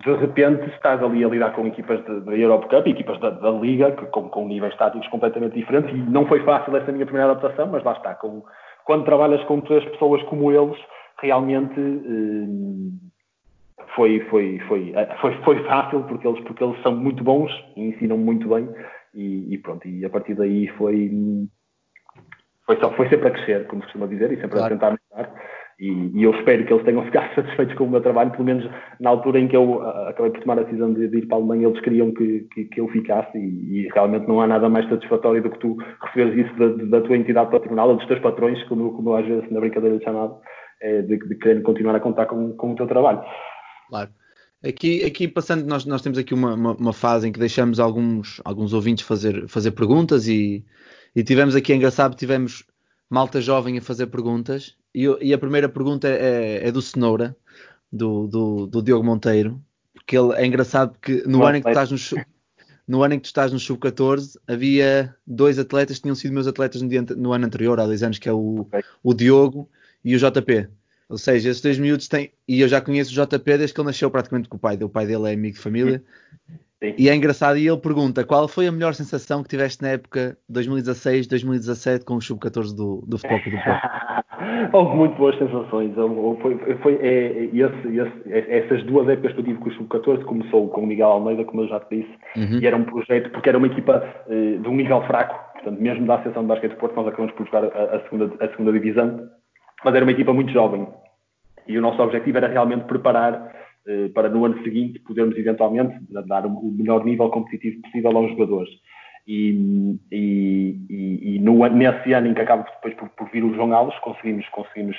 [SPEAKER 1] de repente estás ali a lidar com equipas da Europe Cup, equipas da, da Liga, que, com, com níveis táticos completamente diferentes, e não foi fácil essa minha primeira adaptação, mas lá está, com, quando trabalhas com três pessoas como eles, realmente eh, foi, foi, foi, eh, foi, foi fácil, porque eles, porque eles são muito bons e ensinam muito bem, e, e pronto, e a partir daí foi, foi, só, foi sempre a crescer, como se costuma dizer, e sempre claro. a tentar melhorar. E, e, eu espero que eles tenham ficado satisfeitos com o meu trabalho, pelo menos na altura em que eu uh, acabei por tomar a decisão de, de ir para a Alemanha, eles queriam que, que, que eu ficasse e, e, realmente não há nada mais satisfatório do que tu receberes isso da, da tua entidade patronal, dos teus patrões, como, como às vezes na brincadeira chamado, é de, de querer continuar a contar com, com o teu trabalho.
[SPEAKER 2] Claro. Aqui, aqui passando, nós, nós temos aqui uma, uma, uma, fase em que deixamos alguns, alguns ouvintes fazer, fazer perguntas e, e tivemos aqui, engraçado, tivemos malta jovem a fazer perguntas e, e a primeira pergunta é, é do Cenoura, do, do, do, Diogo Monteiro, porque ele é engraçado que no ano em que tu estás no, no ano em que tu estás no Sub-14 havia dois atletas que tinham sido meus atletas no, dia, no ano anterior, há dois anos, que é o, okay. o Diogo e o JP. Ou seja, esses dois miúdos têm. E eu já conheço o JP desde que ele nasceu praticamente com o pai dele. O pai dele é amigo de família. Sim. E é engraçado. E ele pergunta: qual foi a melhor sensação que tiveste na época 2016, 2017 com o Sub-14 do, do Futebol do
[SPEAKER 1] Porto? Houve muito boas sensações. Foi, foi, é, esse, esse, essas duas épocas que eu tive com o Sub-14 começou com o Miguel Almeida, como eu já te disse, uhum. e era um projeto, porque era uma equipa uh, de um nível fraco. Portanto, mesmo da Associação de Basquete do Porto, nós acabamos por jogar a, a, segunda, a segunda divisão mas era uma equipa muito jovem. E o nosso objetivo era realmente preparar para no ano seguinte podermos eventualmente dar o melhor nível competitivo possível aos jogadores. E, e, e, no, nesse ano em que acaba depois por, por, vir o João Alves, conseguimos, conseguimos,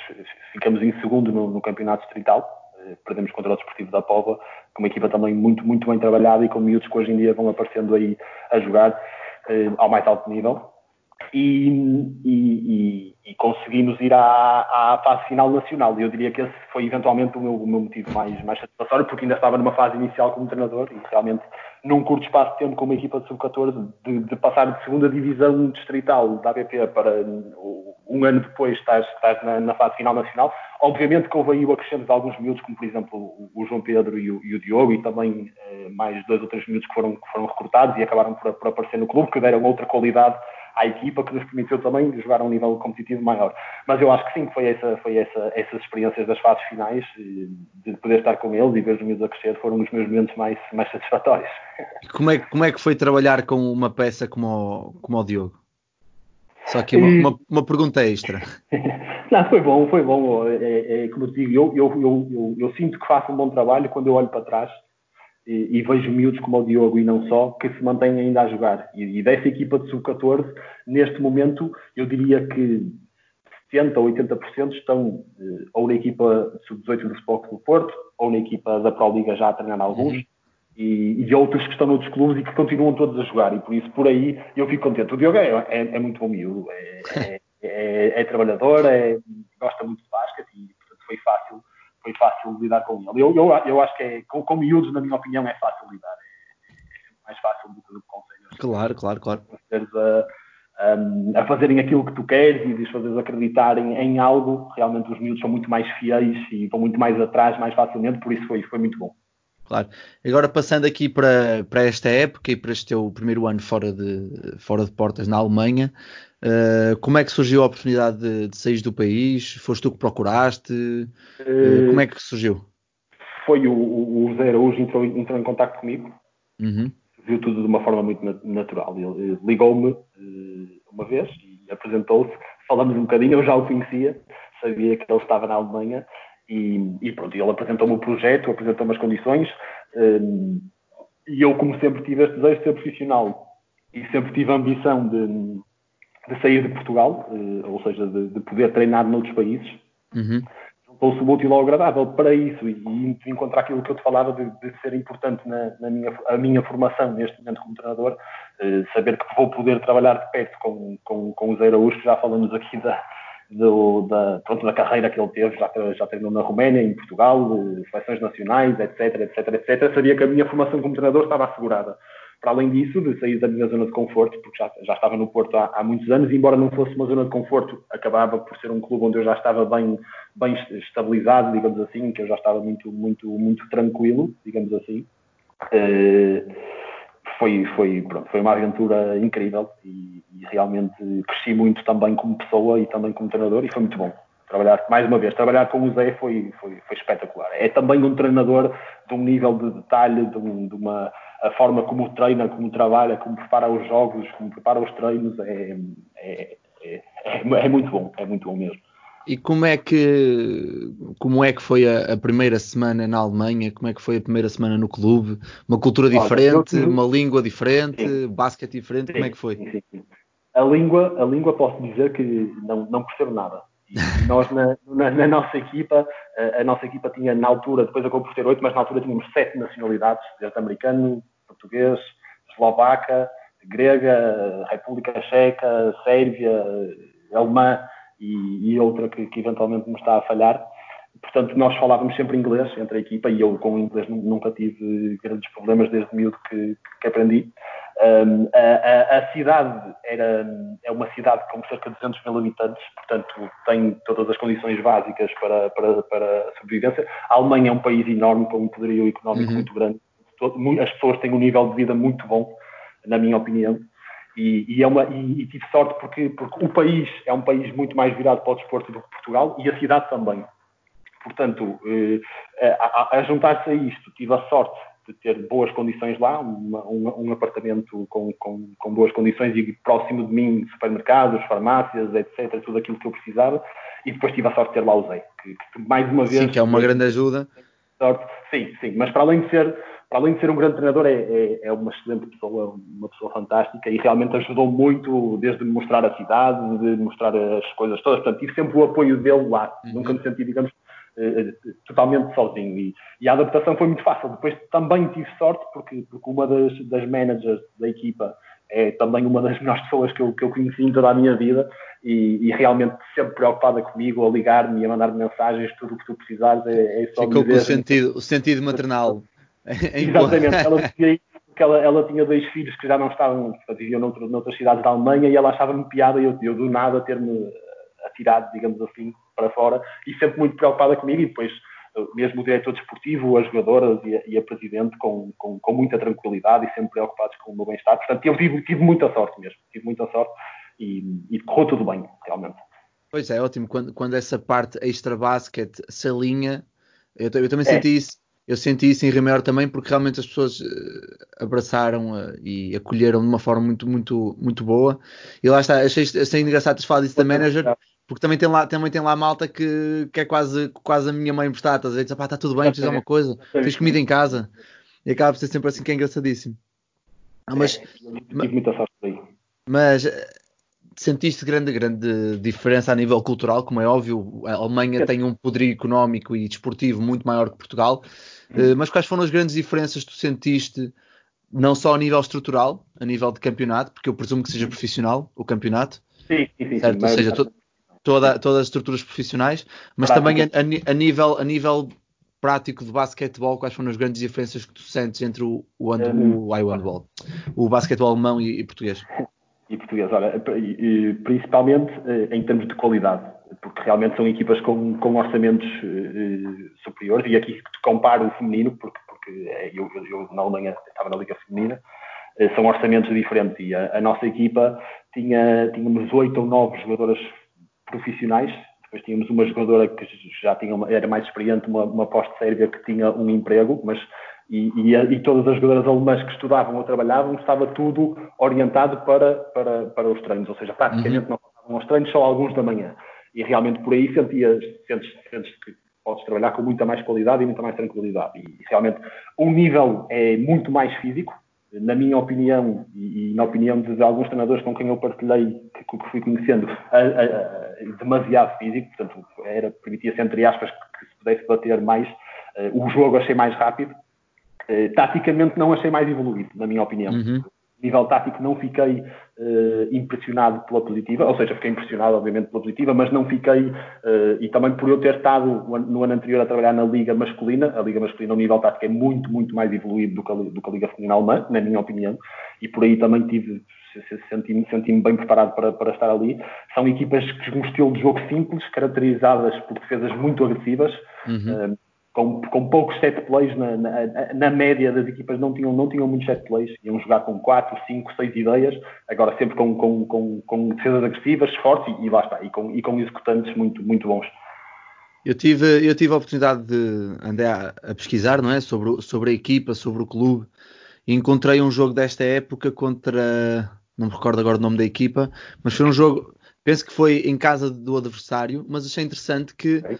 [SPEAKER 1] ficamos em segundo no, no campeonato distrital, eh, perdemos contra o Desportivo da Pova, com uma equipa também muito, muito bem trabalhada e com miúdos que hoje em dia vão aparecendo aí a jogar eh, ao mais alto nível e, e, e, conseguimos ir à, à, fase final nacional. E eu diria que esse foi eventualmente o meu, o meu motivo mais, mais satisfatório, porque ainda estava numa fase inicial como treinador e realmente, num curto espaço de tempo, com uma equipa de sub-14, de, de, passar de segunda divisão distrital da ABP para um ano depois estar, estar na, na, fase final nacional. Obviamente que houve aí o acrescento de alguns miúdos, como por exemplo o, o João Pedro e o, e o, Diogo, e também eh, mais dois ou três miúdos que foram, que foram recrutados e acabaram por, por aparecer no clube, que deram outra qualidade à equipa que nos permitiu também jogar a um nível competitivo maior. Mas eu acho que sim, que foi, essa, foi essa, essas experiências das fases finais, de poder estar com eles e ver os miúdos a crescer, foram os meus momentos mais, mais satisfatórios.
[SPEAKER 2] Como é, como é que foi trabalhar com uma peça como o, como o Diogo? Só que uma, uma, uma, pergunta extra.
[SPEAKER 1] Não, foi bom, foi bom. É, é, como eu digo, eu, eu, eu, eu sinto que faço um bom trabalho quando eu olho para trás e, e, vejo miúdos como o Diogo e não só, que se mantêm ainda a jogar. E, e dessa equipa de sub-14, neste momento, eu diria que 70% ou 80% estão eh, ou na equipa sub-18 do Sport do Porto, ou na equipa da Pro Liga já a treinar alguns, uhum. e, e, outros que estão noutros clubes e que continuam todos a jogar. E por isso, por aí, eu fico contente. O Diogo é, é, é muito bom miúdo, é, é, é, é trabalhador, é, gosta muito de basquete e, portanto, foi fácil foi fácil lidar com ele. Eu, eu, eu acho que é, com, com miúdos, na minha opinião, é fácil lidar. É, é mais fácil do que com séniores.
[SPEAKER 2] Claro, claro, claro.
[SPEAKER 1] A, a, fazerem aquilo que tu queres e de fazeres acreditarem em algo, realmente os miúdos são muito mais fiéis e vão muito mais atrás, mais facilmente, por isso foi, foi muito bom.
[SPEAKER 2] Claro. Agora passando aqui para, para esta época e para este teu primeiro ano fora de, fora de portas na Alemanha, Uh, como é que surgiu a oportunidade de, de sair do país? Foste tu que procuraste? Uh, como é que surgiu?
[SPEAKER 1] Foi o, o, Zé Araújo entrou, entrou em contato comigo, uhum. viu tudo de uma forma muito natural. Ele ligou-me uh, uma vez e apresentou-se, falamos um bocadinho, eu já o conhecia, sabia que ele estava na Alemanha e, e pronto, ele apresentou-me o projeto, apresentou-me as condições e eu, como sempre, tive este desejo de ser profissional e sempre tive a ambição de de sair de Portugal, eh, ou seja, de, de poder treinar noutros países. Uhum. Juntou-se o útil ao agradável para isso e, e encontrar aquilo que eu te falava de, de ser importante na, na, minha, a minha formação neste momento como treinador, eh, saber que vou poder trabalhar de perto com, com, com o Zé Araújo, que já falamos aqui da, do, da, pronto, da carreira que ele teve, já, já treinou na Roménia, em Portugal, eh, seleções nacionais, etc, etc, etc. Sabia que a minha formação como treinador estava assegurada. Para além disso, de sair da minha zona de conforto, porque já, já estava no Porto há, há, muitos anos, e embora não fosse uma zona de conforto, acabava por ser um clube onde eu já estava bem, bem estabilizado, digamos assim, que eu já estava muito, muito, muito tranquilo, digamos assim. Uh, foi, foi, pronto, foi uma aventura incrível e, e, realmente cresci muito também como pessoa e também como treinador e foi muito bom. Trabalhar, mais uma vez, trabalhar com o Zé foi, foi, foi espetacular. É também um treinador de um nível de detalhe, de, um, de uma a forma como treina, como trabalha, como prepara os jogos, como prepara os treinos, é, é, é, é, muito bom, é muito bom mesmo.
[SPEAKER 2] E como é que como é que foi a, a, primeira semana na Alemanha? Como é que foi a primeira semana no clube? Uma cultura diferente, Olha, eu, uma língua diferente, sim. basquete diferente, sim, como é que foi? Sim,
[SPEAKER 1] a língua, a língua posso dizer que não, não percebo nada. E nós, na, na, na nossa equipa, a, nossa equipa tinha, na altura, depois acabou por ter oito, mas na altura tínhamos sete nacionalidades, desde americano, português, eslovaca, grega, República Checa, Sérvia, alemã e, e outra que, que, eventualmente me está a falhar. Portanto, nós falávamos sempre inglês entre a equipa e eu com o inglês nunca tive grandes problemas desde miúdo que, que aprendi. Um, a, a, cidade era, é uma cidade com cerca de 200 mil habitantes, portanto tem todas as condições básicas para, para, para a sobrevivência. A Alemanha é um país enorme, com um poderio económico uhum. muito grande. As pessoas têm um nível de vida muito bom, na minha opinião. E, e, é uma, e, e tive sorte porque, porque o país é um país muito mais virado para o desporto do que Portugal e a cidade também. Portanto, eh, a, a juntar-se a isto, tive a sorte de ter boas condições lá, uma, um, um, apartamento com, com, com, boas condições e próximo de mim supermercados, farmácias, etc., tudo aquilo que eu precisava, e depois tive a sorte de ter lá o Zé, que, que mais uma vez...
[SPEAKER 2] Sim, que é uma grande ajuda.
[SPEAKER 1] Sorte, sim, sim, mas para além de ser, para além de ser um grande treinador, é, é, é uma excelente pessoa, uma pessoa fantástica, e realmente ajudou muito, desde mostrar a cidade, de mostrar as coisas todas, portanto, tive sempre o apoio dele lá, uhum. nunca me senti, digamos, eh, totalmente sozinho. E, e, a adaptação foi muito fácil. Depois também tive sorte, porque, porque uma das, das managers da equipa é também uma das melhores pessoas que eu, que eu conheci em toda a minha vida e, e realmente sempre preocupada comigo, a ligar-me e a mandar mensagens, tudo o que tu precisares é, é
[SPEAKER 2] só Ficou dizer, com o sentido, o sentido maternal.
[SPEAKER 1] Exatamente, ela tinha, ela, ela tinha dois filhos que já não estavam, viviam noutro, noutras cidades da Alemanha e ela achava-me piada e eu, eu do nada ter-me atirado, digamos assim, para fora e sempre muito preocupada comigo e depois eh, mesmo o diretor desportivo, as jogadoras e a, e a presidente com, com, com, muita tranquilidade e sempre preocupados com o meu bem-estar. Portanto, eu tive, tive, muita sorte mesmo, tive muita sorte e, e correu tudo bem, realmente.
[SPEAKER 2] Pois é, ótimo. Quando, quando essa parte extra basket se alinha, eu, eu também é. senti isso. Eu senti isso em Rio Maior também, porque realmente as pessoas uh, abraçaram uh, e acolheram de uma forma muito, muito, muito boa. E lá está, achei, achei engraçado teres falado isso da manager, porque também tem lá, também tem lá malta que, que é quase, quase a minha mãe emprestada, estás a dizer, está tudo bem, precisa de uma coisa, fiz comida em casa. E acaba por ser sempre assim que é engraçadíssimo.
[SPEAKER 1] Ah, mas, é, mas, muita sorte aí.
[SPEAKER 2] mas eh, sentiste grande, grande diferença a nível cultural, como é óbvio, a Alemanha tem um poderio económico e desportivo muito maior que Portugal, hum. mas quais foram as grandes diferenças que tu sentiste, não só a nível estrutural, a nível de campeonato, porque eu presumo que seja hum. profissional o campeonato,
[SPEAKER 1] sim, sim, sim,
[SPEAKER 2] certo? Sim, Ou seja, to, toda, todas as estruturas profissionais, mas também a, a, nível, a nível prático de basquetebol, quais foram as grandes diferenças que tu sentes entre o, o, hand, um, o, handball, o basquetebol alemão e, e, português?
[SPEAKER 1] E português, olha, principalmente eh, em termos de qualidade, porque realmente são equipas com, com orçamentos uh, superiores, e aqui comparo o feminino, porque, porque eu, eu, eu na Alemanha estava na Liga Feminina, são orçamentos diferentes, e a, a nossa equipa tinha, tínhamos oito ou nove jogadoras profissionais. Depois tínhamos uma jogadora que já tinha uma, era mais experiente, uma, uma pós-sérvia que tinha um emprego, mas e, e, e, todas as jogadoras alemãs que estudavam ou trabalhavam, estava tudo orientado para, para, para os treinos, ou seja, praticamente uhum. não passavam aos treinos, só alguns da manhã. E realmente por aí sentias, sentes, sentes que podes trabalhar com muita mais qualidade e muita mais tranquilidade. E realmente o nível é muito mais físico, na minha opinião e, e, na opinião de, alguns treinadores com quem eu partilhei, que, que fui conhecendo, a, a, a, demasiado físico, portanto, era, permitia-se, entre aspas, que, que, se pudesse bater mais. Uh, o jogo achei mais rápido. Uh, taticamente não achei mais evoluído, na minha opinião. Uhum nível tático não fiquei uh, impressionado pela positiva, ou seja, fiquei impressionado obviamente pela positiva, mas não fiquei, uh, e também por eu ter estado no ano anterior a trabalhar na Liga Masculina, a Liga Masculina, o nível tático é muito, muito mais evoluído do que a, do que a Liga Feminina Alemã, na minha opinião, e por aí também tive, senti-me senti bem preparado para, para estar ali. São equipas com um estilo de jogo simples, caracterizadas por defesas muito agressivas, uhum. uh, com, com poucos set plays na, na, na, média das equipas não tinham, não tinham muitos set plays, iam jogar com 4, 5, 6 ideias, agora sempre com, com, com, com defesas agressivas, fortes e, e lá está, e com, e com executantes muito, muito bons.
[SPEAKER 2] Eu tive, eu tive a oportunidade de andar a, a pesquisar não é? sobre, sobre a equipa, sobre o clube, e encontrei um jogo desta época contra, não me recordo agora o nome da equipa, mas foi um jogo, penso que foi em casa do adversário, mas achei interessante que okay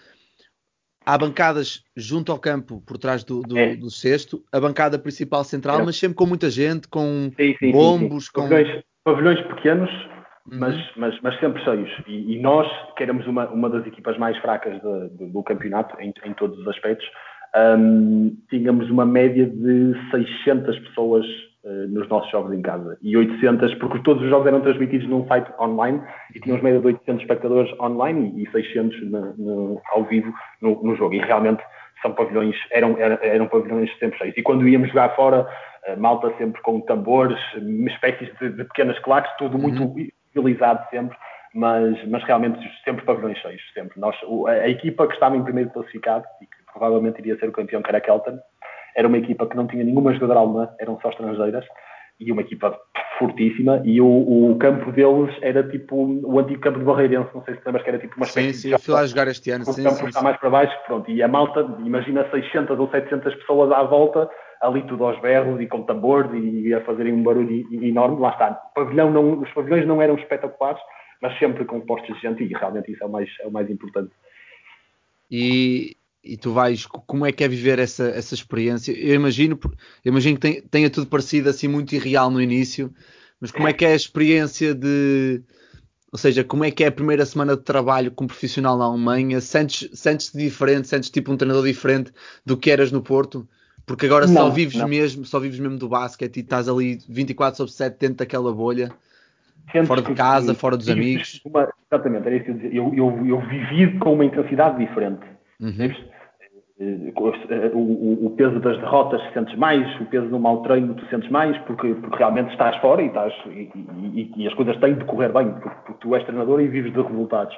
[SPEAKER 2] há bancadas junto ao campo, por trás do, do, é. do cesto, a bancada principal central, é. mas sempre com muita gente, com sim, sim, bombos, sim, com.
[SPEAKER 1] Pavilhões, pavilhões, pequenos, uhum. mas, mas, mas sempre cheios. E, e, nós, que éramos uma, uma das equipas mais fracas de, de, do campeonato, em, em todos os aspectos, um, tínhamos uma média de 600 pessoas uh, nos nossos jogos em casa e 800, porque todos os jogos eram transmitidos num site online e tínhamos média de 800 espectadores online e, e 600 no, no, ao vivo no, no, jogo. E realmente são pavilhões, eram, eram, eram pavilhões sempre cheios. E quando íamos jogar fora, uh, malta sempre com tambores, espécies de, de pequenas claques, tudo muito uhum. civilizado sempre mas, mas realmente sempre pavilhões cheios, sempre. Nós, a, a, equipa que estava em primeiro classificado e que provavelmente iria ser o campeão, que era Kelton. Era uma equipa que não tinha nenhuma jogadora alemã, eram só estrangeiras, e uma equipa fortíssima. E o, o campo deles era tipo o antigo campo de Barreirense, não sei se lembras que era tipo uma
[SPEAKER 2] espécie Sim, sim, eu fui lá jogar este ano.
[SPEAKER 1] O
[SPEAKER 2] sim,
[SPEAKER 1] campo
[SPEAKER 2] sim,
[SPEAKER 1] está
[SPEAKER 2] sim.
[SPEAKER 1] mais para baixo, pronto. E a malta, imagina 600 ou 700 pessoas à volta, ali tudo aos berros e com tambores e a fazerem um barulho enorme. Lá está. Pavilhão não, os pavilhões não eram espetaculares, mas sempre com postos de gente e realmente isso é o mais, é o mais importante.
[SPEAKER 2] E, e tu vais, como é que é viver essa, essa experiência? Eu imagino, eu imagino que tem, tenha tudo parecido assim muito irreal no início, mas como é que é a experiência de, ou seja, como é que é a primeira semana de trabalho como profissional na Alemanha? Sentes-te sentes diferente, sentes tipo um treinador diferente do que eras no Porto? Porque agora não, só vives não. mesmo, só vives mesmo do basquete e estás ali 24 sobre 7 dentro daquela bolha. Sentes fora de casa, fora dos amigos.
[SPEAKER 1] Uma, exatamente, era isso que. Eu, eu, eu vivi com uma intensidade diferente. Uhum. O, o, peso das derrotas sentes mais, o peso do mau treino tu sentes mais, porque, porque realmente estás fora e, estás, e, e, e, as coisas têm de correr bem, porque, porque tu és treinador e vives de resultados.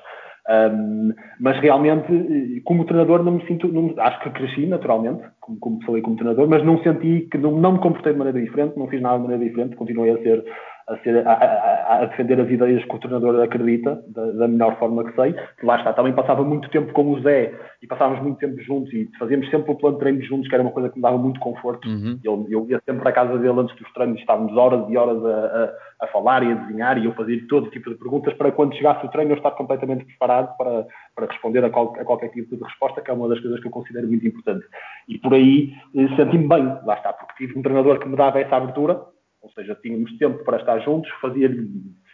[SPEAKER 1] Um, mas realmente, como treinador, não me sinto. Não, acho que cresci naturalmente, como, como falei como treinador, mas não senti que não, não me comportei de maneira diferente, não fiz nada de maneira diferente, continuei a ser a, ser, a, a, a, defender as ideias que o treinador acredita, da, da, melhor forma que sei. Lá está, também passava muito tempo com o Zé e passávamos muito tempo juntos e fazíamos sempre o plano de treino juntos, que era uma coisa que me dava muito conforto. Uhum. Eu, eu ia sempre para casa dele antes dos treinos, estávamos horas e horas a, a, falar e a desenhar e eu fazia todo tipo de perguntas para quando chegasse o treino eu estar completamente preparado para, para responder a, qual, a qualquer tipo de resposta, que é uma das coisas que eu considero muito importante. E por aí eh, senti-me bem, lá está, porque tive um treinador que me dava essa abertura ou seja, tínhamos tempo para estar juntos, fazia-lhe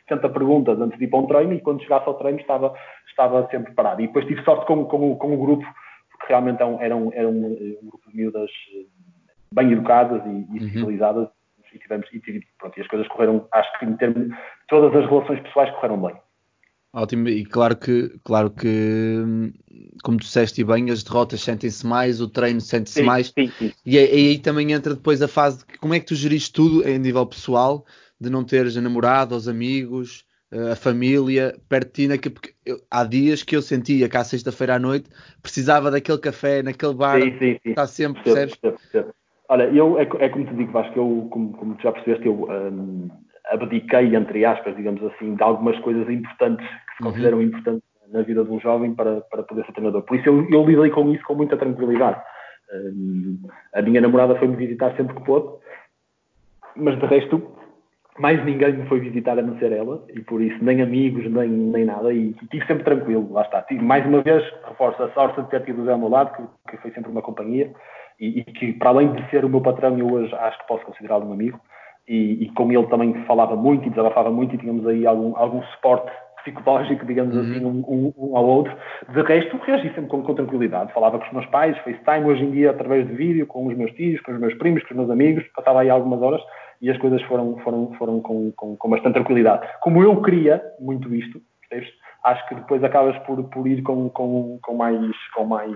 [SPEAKER 1] 60 perguntas antes de ir para um treino e quando chegasse ao treino estava, estava sempre parado. E depois tive sorte com, com, com o grupo, porque realmente era um, era um, um grupo de miúdas eh, bem educadas e, e uhum. civilizadas e tivemos e, pronto, e as coisas correram, acho que em termos, todas as relações pessoais correram bem.
[SPEAKER 2] Ótimo, e claro que, claro que, como tu disseste bem, as derrotas sentem-se mais, o treino sente-se mais, sim, sim. E, aí, e aí também entra depois a fase de como é que tu geriste tudo em nível pessoal, de não teres a namorada, os amigos, a família perto de ti, porque eu, há dias que eu sentia que à sexta-feira à noite precisava daquele café, naquele bar, sim, sim, sim. está sempre, percebes?
[SPEAKER 1] Olha, eu, é, é, como te digo, Vasco, eu, como, como tu já percebeste, eu um, abdiquei, entre aspas, digamos assim, de algumas coisas importantes que se uhum. consideram importantes na vida de um jovem para, para poder ser treinador. Por isso eu, eu lidei com isso com muita tranquilidade. Um, a minha namorada foi-me visitar sempre que pôde, mas de resto, mais ninguém me foi visitar a não ser ela, e por isso nem amigos, nem, nem nada, e estive sempre tranquilo, lá está. Tive, mais uma vez, reforço a sorte de ter tido o Zé ao meu lado, que, que foi sempre uma companhia, e, e, que para além de ser o meu patrão, eu hoje acho que posso considerá-lo um amigo e, e, com ele também falava muito e desabafava muito e tínhamos aí algum, algum suporte psicológico, digamos uhum. assim, um, um, um, ao outro. De resto, reagi sempre com, com, tranquilidade. Falava com os meus pais, FaceTime, hoje em dia através de vídeo, com os meus tios, com os meus primos, com os meus amigos, passava aí algumas horas e as coisas foram, foram, foram com, com, com bastante tranquilidade. Como eu queria muito isto, percebes? acho que depois acabas por, por ir com, com, com mais, com mais,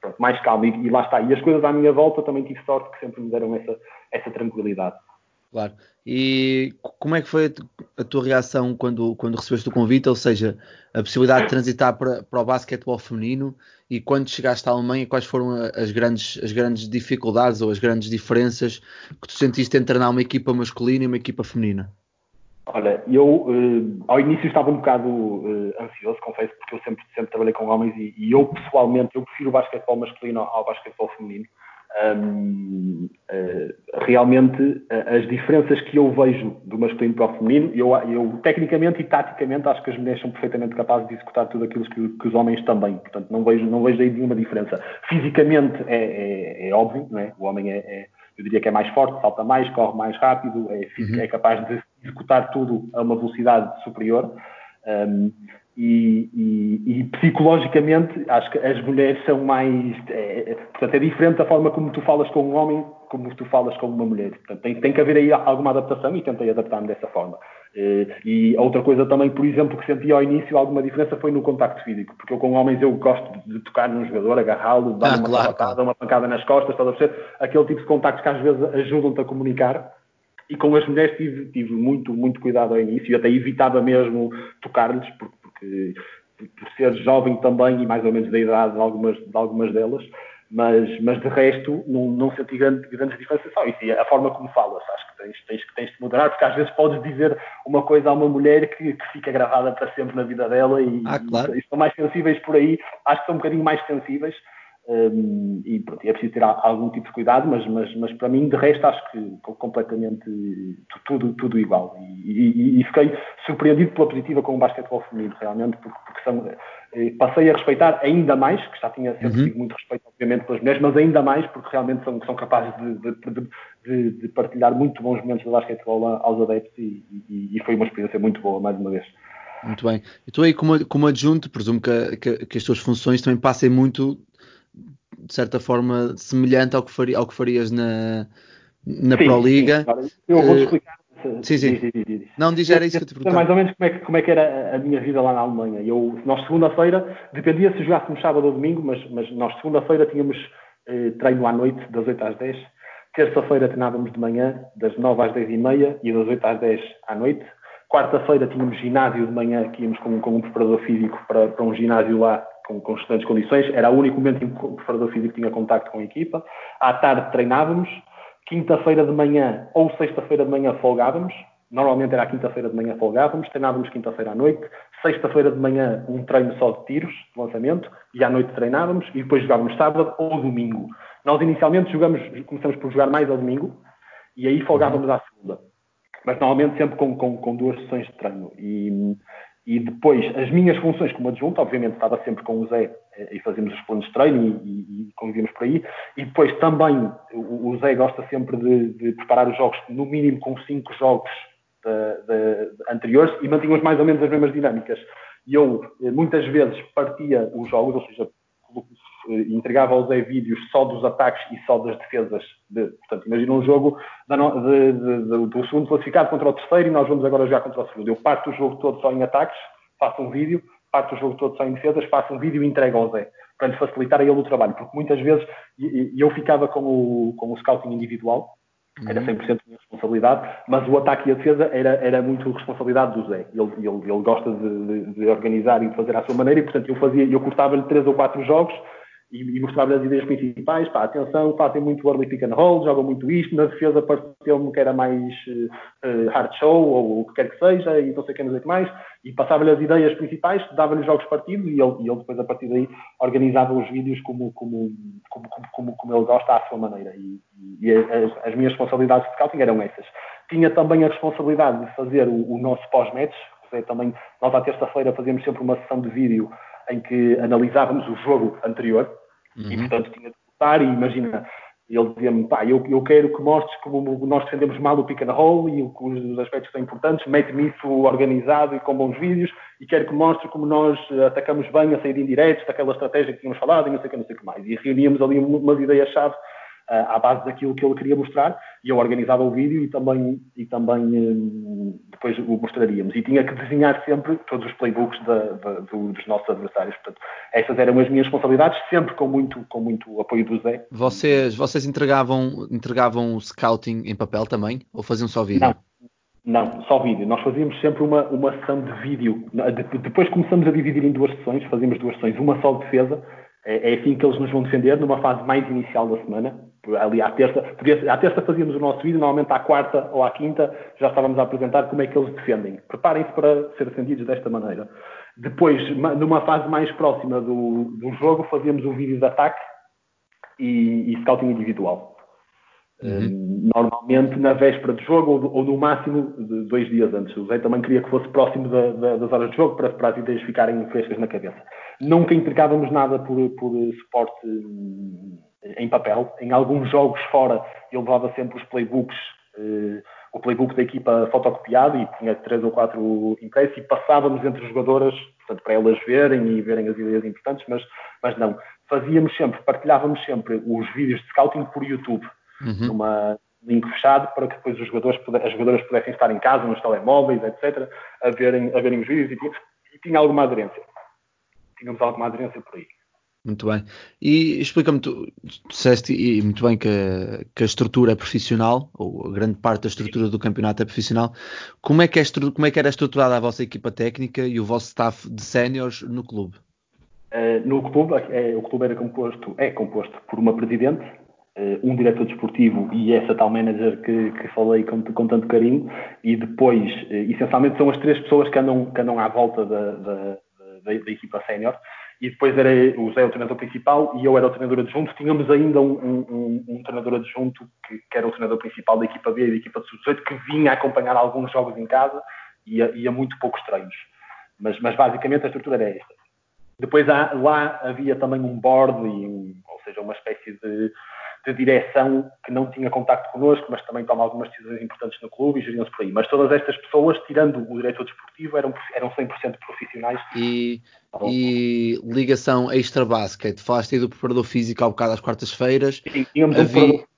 [SPEAKER 1] pronto, mais calma e, e lá está. E as coisas à minha volta também tive sorte que sempre me deram essa, essa tranquilidade.
[SPEAKER 2] Claro. E como é que foi a tua reação quando, quando recebeste o convite? Ou seja, a possibilidade de transitar para, para o basquetebol feminino e quando chegaste à Alemanha, quais foram as grandes, as grandes dificuldades ou as grandes diferenças que tu sentiste entre treinar uma equipa masculina e uma equipa feminina?
[SPEAKER 1] Olha, eu uh, ao início estava um bocado uh, ansioso, confesso, porque eu sempre, sempre trabalhei com homens e, e eu pessoalmente eu prefiro o basquetebol masculino ao basquetebol feminino um, uh, realmente uh, as diferenças que eu vejo do masculino para o feminino, eu, eu tecnicamente e taticamente acho que as mulheres são perfeitamente capazes de executar tudo aquilo que, que os homens também. Portanto, não vejo, não vejo aí nenhuma diferença. Fisicamente é, é, é óbvio, não é? o homem é, é, eu diria que é mais forte, salta mais, corre mais rápido, é, uhum. é capaz de executar tudo a uma velocidade superior. Um, e, e, e, psicologicamente acho que as mulheres são mais é, é, portanto é diferente da forma como tu falas com um homem como tu falas com uma mulher. Portanto tem, tem que haver aí alguma adaptação e tentei adaptar-me dessa forma. Eh, e outra coisa também por exemplo que senti ao início alguma diferença foi no contacto físico porque eu com homens eu gosto de tocar num jogador agarrá-lo dar ah, uma claro, pancada, uma pancada nas costas estás a perceber? aquele tipo de contactos que às vezes ajudam-te a comunicar. E com as mulheres tive, tive muito, muito cuidado ao início e até evitava mesmo tocar-lhes, porque porque por ser jovem também e mais ou menos da idade de algumas, de algumas delas, mas, mas de resto não, não senti grande, grandes diferenças. E a forma como falas, acho que tens, tens, tens de moderar, porque às vezes podes dizer uma coisa a uma mulher que, que fica gravada para sempre na vida dela e,
[SPEAKER 2] ah, claro.
[SPEAKER 1] e, e são mais sensíveis por aí, acho que são um bocadinho mais sensíveis um, e pronto, é preciso ter algum tipo de cuidado, mas, mas, mas para mim, de resto, acho que completamente tudo, tudo igual. E, e, e fiquei surpreendido pela positiva com o basquetebol feminino, realmente, porque, porque são, eh, passei a respeitar ainda mais, que já tinha sempre uhum. tido muito respeito, obviamente, pelas mulheres, mas ainda mais porque realmente são, são capazes de, de, de, de partilhar muito bons momentos do basquetebol aos adeptos e, e, foi uma experiência muito boa, mais uma vez.
[SPEAKER 2] Muito bem. E tu aí, como, como adjunto, presumo que, que, que as tuas funções também passem muito de certa forma semelhante ao que, faria, ao que farias na, na sim, Pro Liga. Sim,
[SPEAKER 1] eu vou-te eh, explicar.
[SPEAKER 2] Sim, sim. Diz, diz, diz. Não, diz, era isso que eu te perguntava.
[SPEAKER 1] Mais ou menos como é, que, como é que era a minha vida lá na Alemanha. Eu, nós, segunda-feira, dependia se jogássemos sábado ou domingo, mas, mas nós, segunda-feira, tínhamos eh, treino à noite, das 8 às 10. Terça-feira treinávamos de manhã, das 9 às 10 e meia e das 8 às 10 à noite. Quarta-feira tínhamos ginásio de manhã, que íamos com, com um preparador físico para, para um ginásio lá com, com excelentes condições. Era o único momento em que o preparador físico tinha contacto com a equipa. À tarde treinávamos. Quinta-feira de manhã ou sexta-feira de manhã folgávamos. Normalmente era a quinta-feira de manhã folgávamos. Treinávamos quinta-feira à noite. Sexta-feira de manhã um treino só de tiros, de lançamento. E à noite treinávamos. E depois jogávamos sábado ou domingo. Nós inicialmente jogamos, começamos por jogar mais ao domingo. E aí folgávamos à segunda. Mas normalmente sempre com, com, com duas sessões de treino. E e depois, as minhas funções como adjunto, obviamente estava sempre com o Zé eh, e fazíamos os planos de treino e, e, convivíamos por aí. E depois também, o, o Zé gosta sempre de, de, preparar os jogos, no mínimo com cinco jogos de, de, anteriores e mantínhamos mais ou menos as mesmas dinâmicas. E eu, eh, muitas vezes, partia os jogos, ou seja, eh, entregava ao Zé vídeos só dos ataques e só das defesas. De, portanto, imagina um jogo de, de, do segundo classificado contra o terceiro e nós vamos agora jogar contra o segundo. Eu parto o jogo todo só em ataques, faço um vídeo, parto o jogo todo só em defesas, faço um vídeo e entrego ao Zé, para lhe facilitar a ele o trabalho. Porque muitas vezes eu ficava com o, com o scouting individual, era 100% uhum. minha responsabilidade, mas o ataque e a defesa era, era muito responsabilidade do Zé. Ele, ele, ele gosta de, de, de, organizar e de fazer à sua maneira, e portanto eu fazia, eu cortava-lhe três ou quatro jogos e, e mostrar-lhe as ideias principais. Pá, atenção, fazem muito early pick and roll, jogam muito isto. Na defesa pareceu-me que era mais uh, hard show ou o que quer que seja, e não sei o que, não sei que mais. E passava-lhe as ideias principais, dava-lhe jogos partidos e ele, e ele depois, a partir daí, organizava os vídeos como, como, como, como, como ele gosta, à sua maneira. E, e as, as, minhas responsabilidades de scouting eram essas. Tinha também a responsabilidade de fazer o, o nosso pós-match. Também, nós à terça-feira fazíamos sempre uma sessão de vídeo em que analisávamos o jogo anterior uhum. e, portanto, tinha de voltar e imagina, ele dizia-me, pá, eu, eu quero que mostres como nós defendemos mal o pick and roll e os aspectos que são importantes, mete-me isso organizado e com bons vídeos e quero que mostre como nós atacamos bem a sair indiretos daquela estratégia que tínhamos falado e não sei o que, não sei o que mais. E reuníamos ali umas ideias-chave à base daquilo que ele queria mostrar e eu organizava o vídeo e também, e também hum, depois o mostraríamos. E tinha que desenhar sempre todos os playbooks da, da, dos nossos adversários. Portanto, essas eram as minhas responsabilidades, sempre com muito, com muito apoio do Zé.
[SPEAKER 2] Vocês, vocês entregavam, entregavam o scouting em papel também ou faziam só vídeo?
[SPEAKER 1] Não. Não, só vídeo. Nós fazíamos sempre uma, uma sessão de vídeo. Depois começamos a dividir em duas sessões, fazíamos duas sessões, uma só de defesa é, é, assim que eles nos vão defender, numa fase mais inicial da semana. Ali à terça, à terça fazíamos o nosso vídeo, normalmente à quarta ou à quinta já estávamos a apresentar como é que eles defendem. Preparem-se para ser defendidos desta maneira. Depois, numa fase mais próxima do, do jogo, fazíamos o vídeo de ataque e, e scouting individual. Uhum. Normalmente na véspera do jogo ou, ou, no máximo dois dias antes. O Zé também queria que fosse próximo da, da, das horas de jogo para, para as ideias ficarem frescas na cabeça. Nunca entregávamos nada por, por suporte hum, em papel. Em alguns jogos fora, ele levava sempre os playbooks, uh, o playbook da equipa fotocopiado e tinha três ou quatro impressos e passávamos entre os jogadoras, portanto, para elas verem e verem as ideias importantes, mas, mas não. Fazíamos sempre, partilhávamos sempre os vídeos de scouting por YouTube, uhum. numa link fechado, para que depois os jogadores, as jogadoras pudessem estar em casa, nos telemóveis, etc., a verem, a verem os vídeos e tinha, e tinha alguma aderência. Tínhamos alguma aderência por aí.
[SPEAKER 2] Muito bem. E explica-me, tu, disseste e muito bem que a, que a, estrutura é profissional, ou a grande parte da estrutura do campeonato é profissional. Como é que, é como é que era estruturada a vossa equipa técnica e o vosso staff de séniores no clube?
[SPEAKER 1] Uh, no clube, é, o clube era composto, é composto por uma presidente, um diretor desportivo e essa tal manager que, que falei com, com, tanto carinho, e depois, uh, essencialmente, são as três pessoas que andam, que andam à volta da, da, da, da equipa sénior e depois era o Zé o treinador principal e eu era o treinador adjunto. Tínhamos ainda um, um, um treinador adjunto que, que, era o treinador principal da equipa B e da equipa de sub-18 que vinha acompanhar alguns jogos em casa e a, muito poucos treinos. Mas, mas, basicamente a estrutura era esta. Depois há, lá havia também um board, e um, ou seja, uma espécie de de direção que não tinha contacto connosco, mas também toma algumas decisões importantes no clube e geriam-se por aí. Mas todas estas pessoas, tirando o diretor desportivo, eram, eram 100% profissionais.
[SPEAKER 2] E, e ligação extra-basket? Falaste aí do preparador físico ao bocado às quartas-feiras.
[SPEAKER 1] Sim, tínhamos havia, um preparador...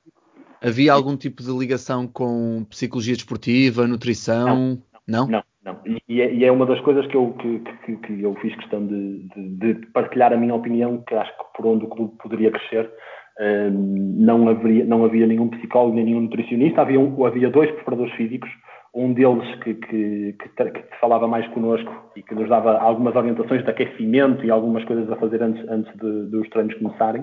[SPEAKER 2] havia algum tipo de ligação com psicologia desportiva, nutrição?
[SPEAKER 1] Não, não. não. não. E, é, e, é, uma das coisas que eu, que, que, que eu fiz questão de, de, de, partilhar a minha opinião, que acho que por onde o clube poderia crescer, não, haveria, não havia nenhum psicólogo nem nenhum nutricionista, havia, um, havia dois preparadores físicos, um deles que, que, que, que, falava mais connosco e que nos dava algumas orientações de aquecimento e algumas coisas a fazer antes, antes de, dos treinos começarem.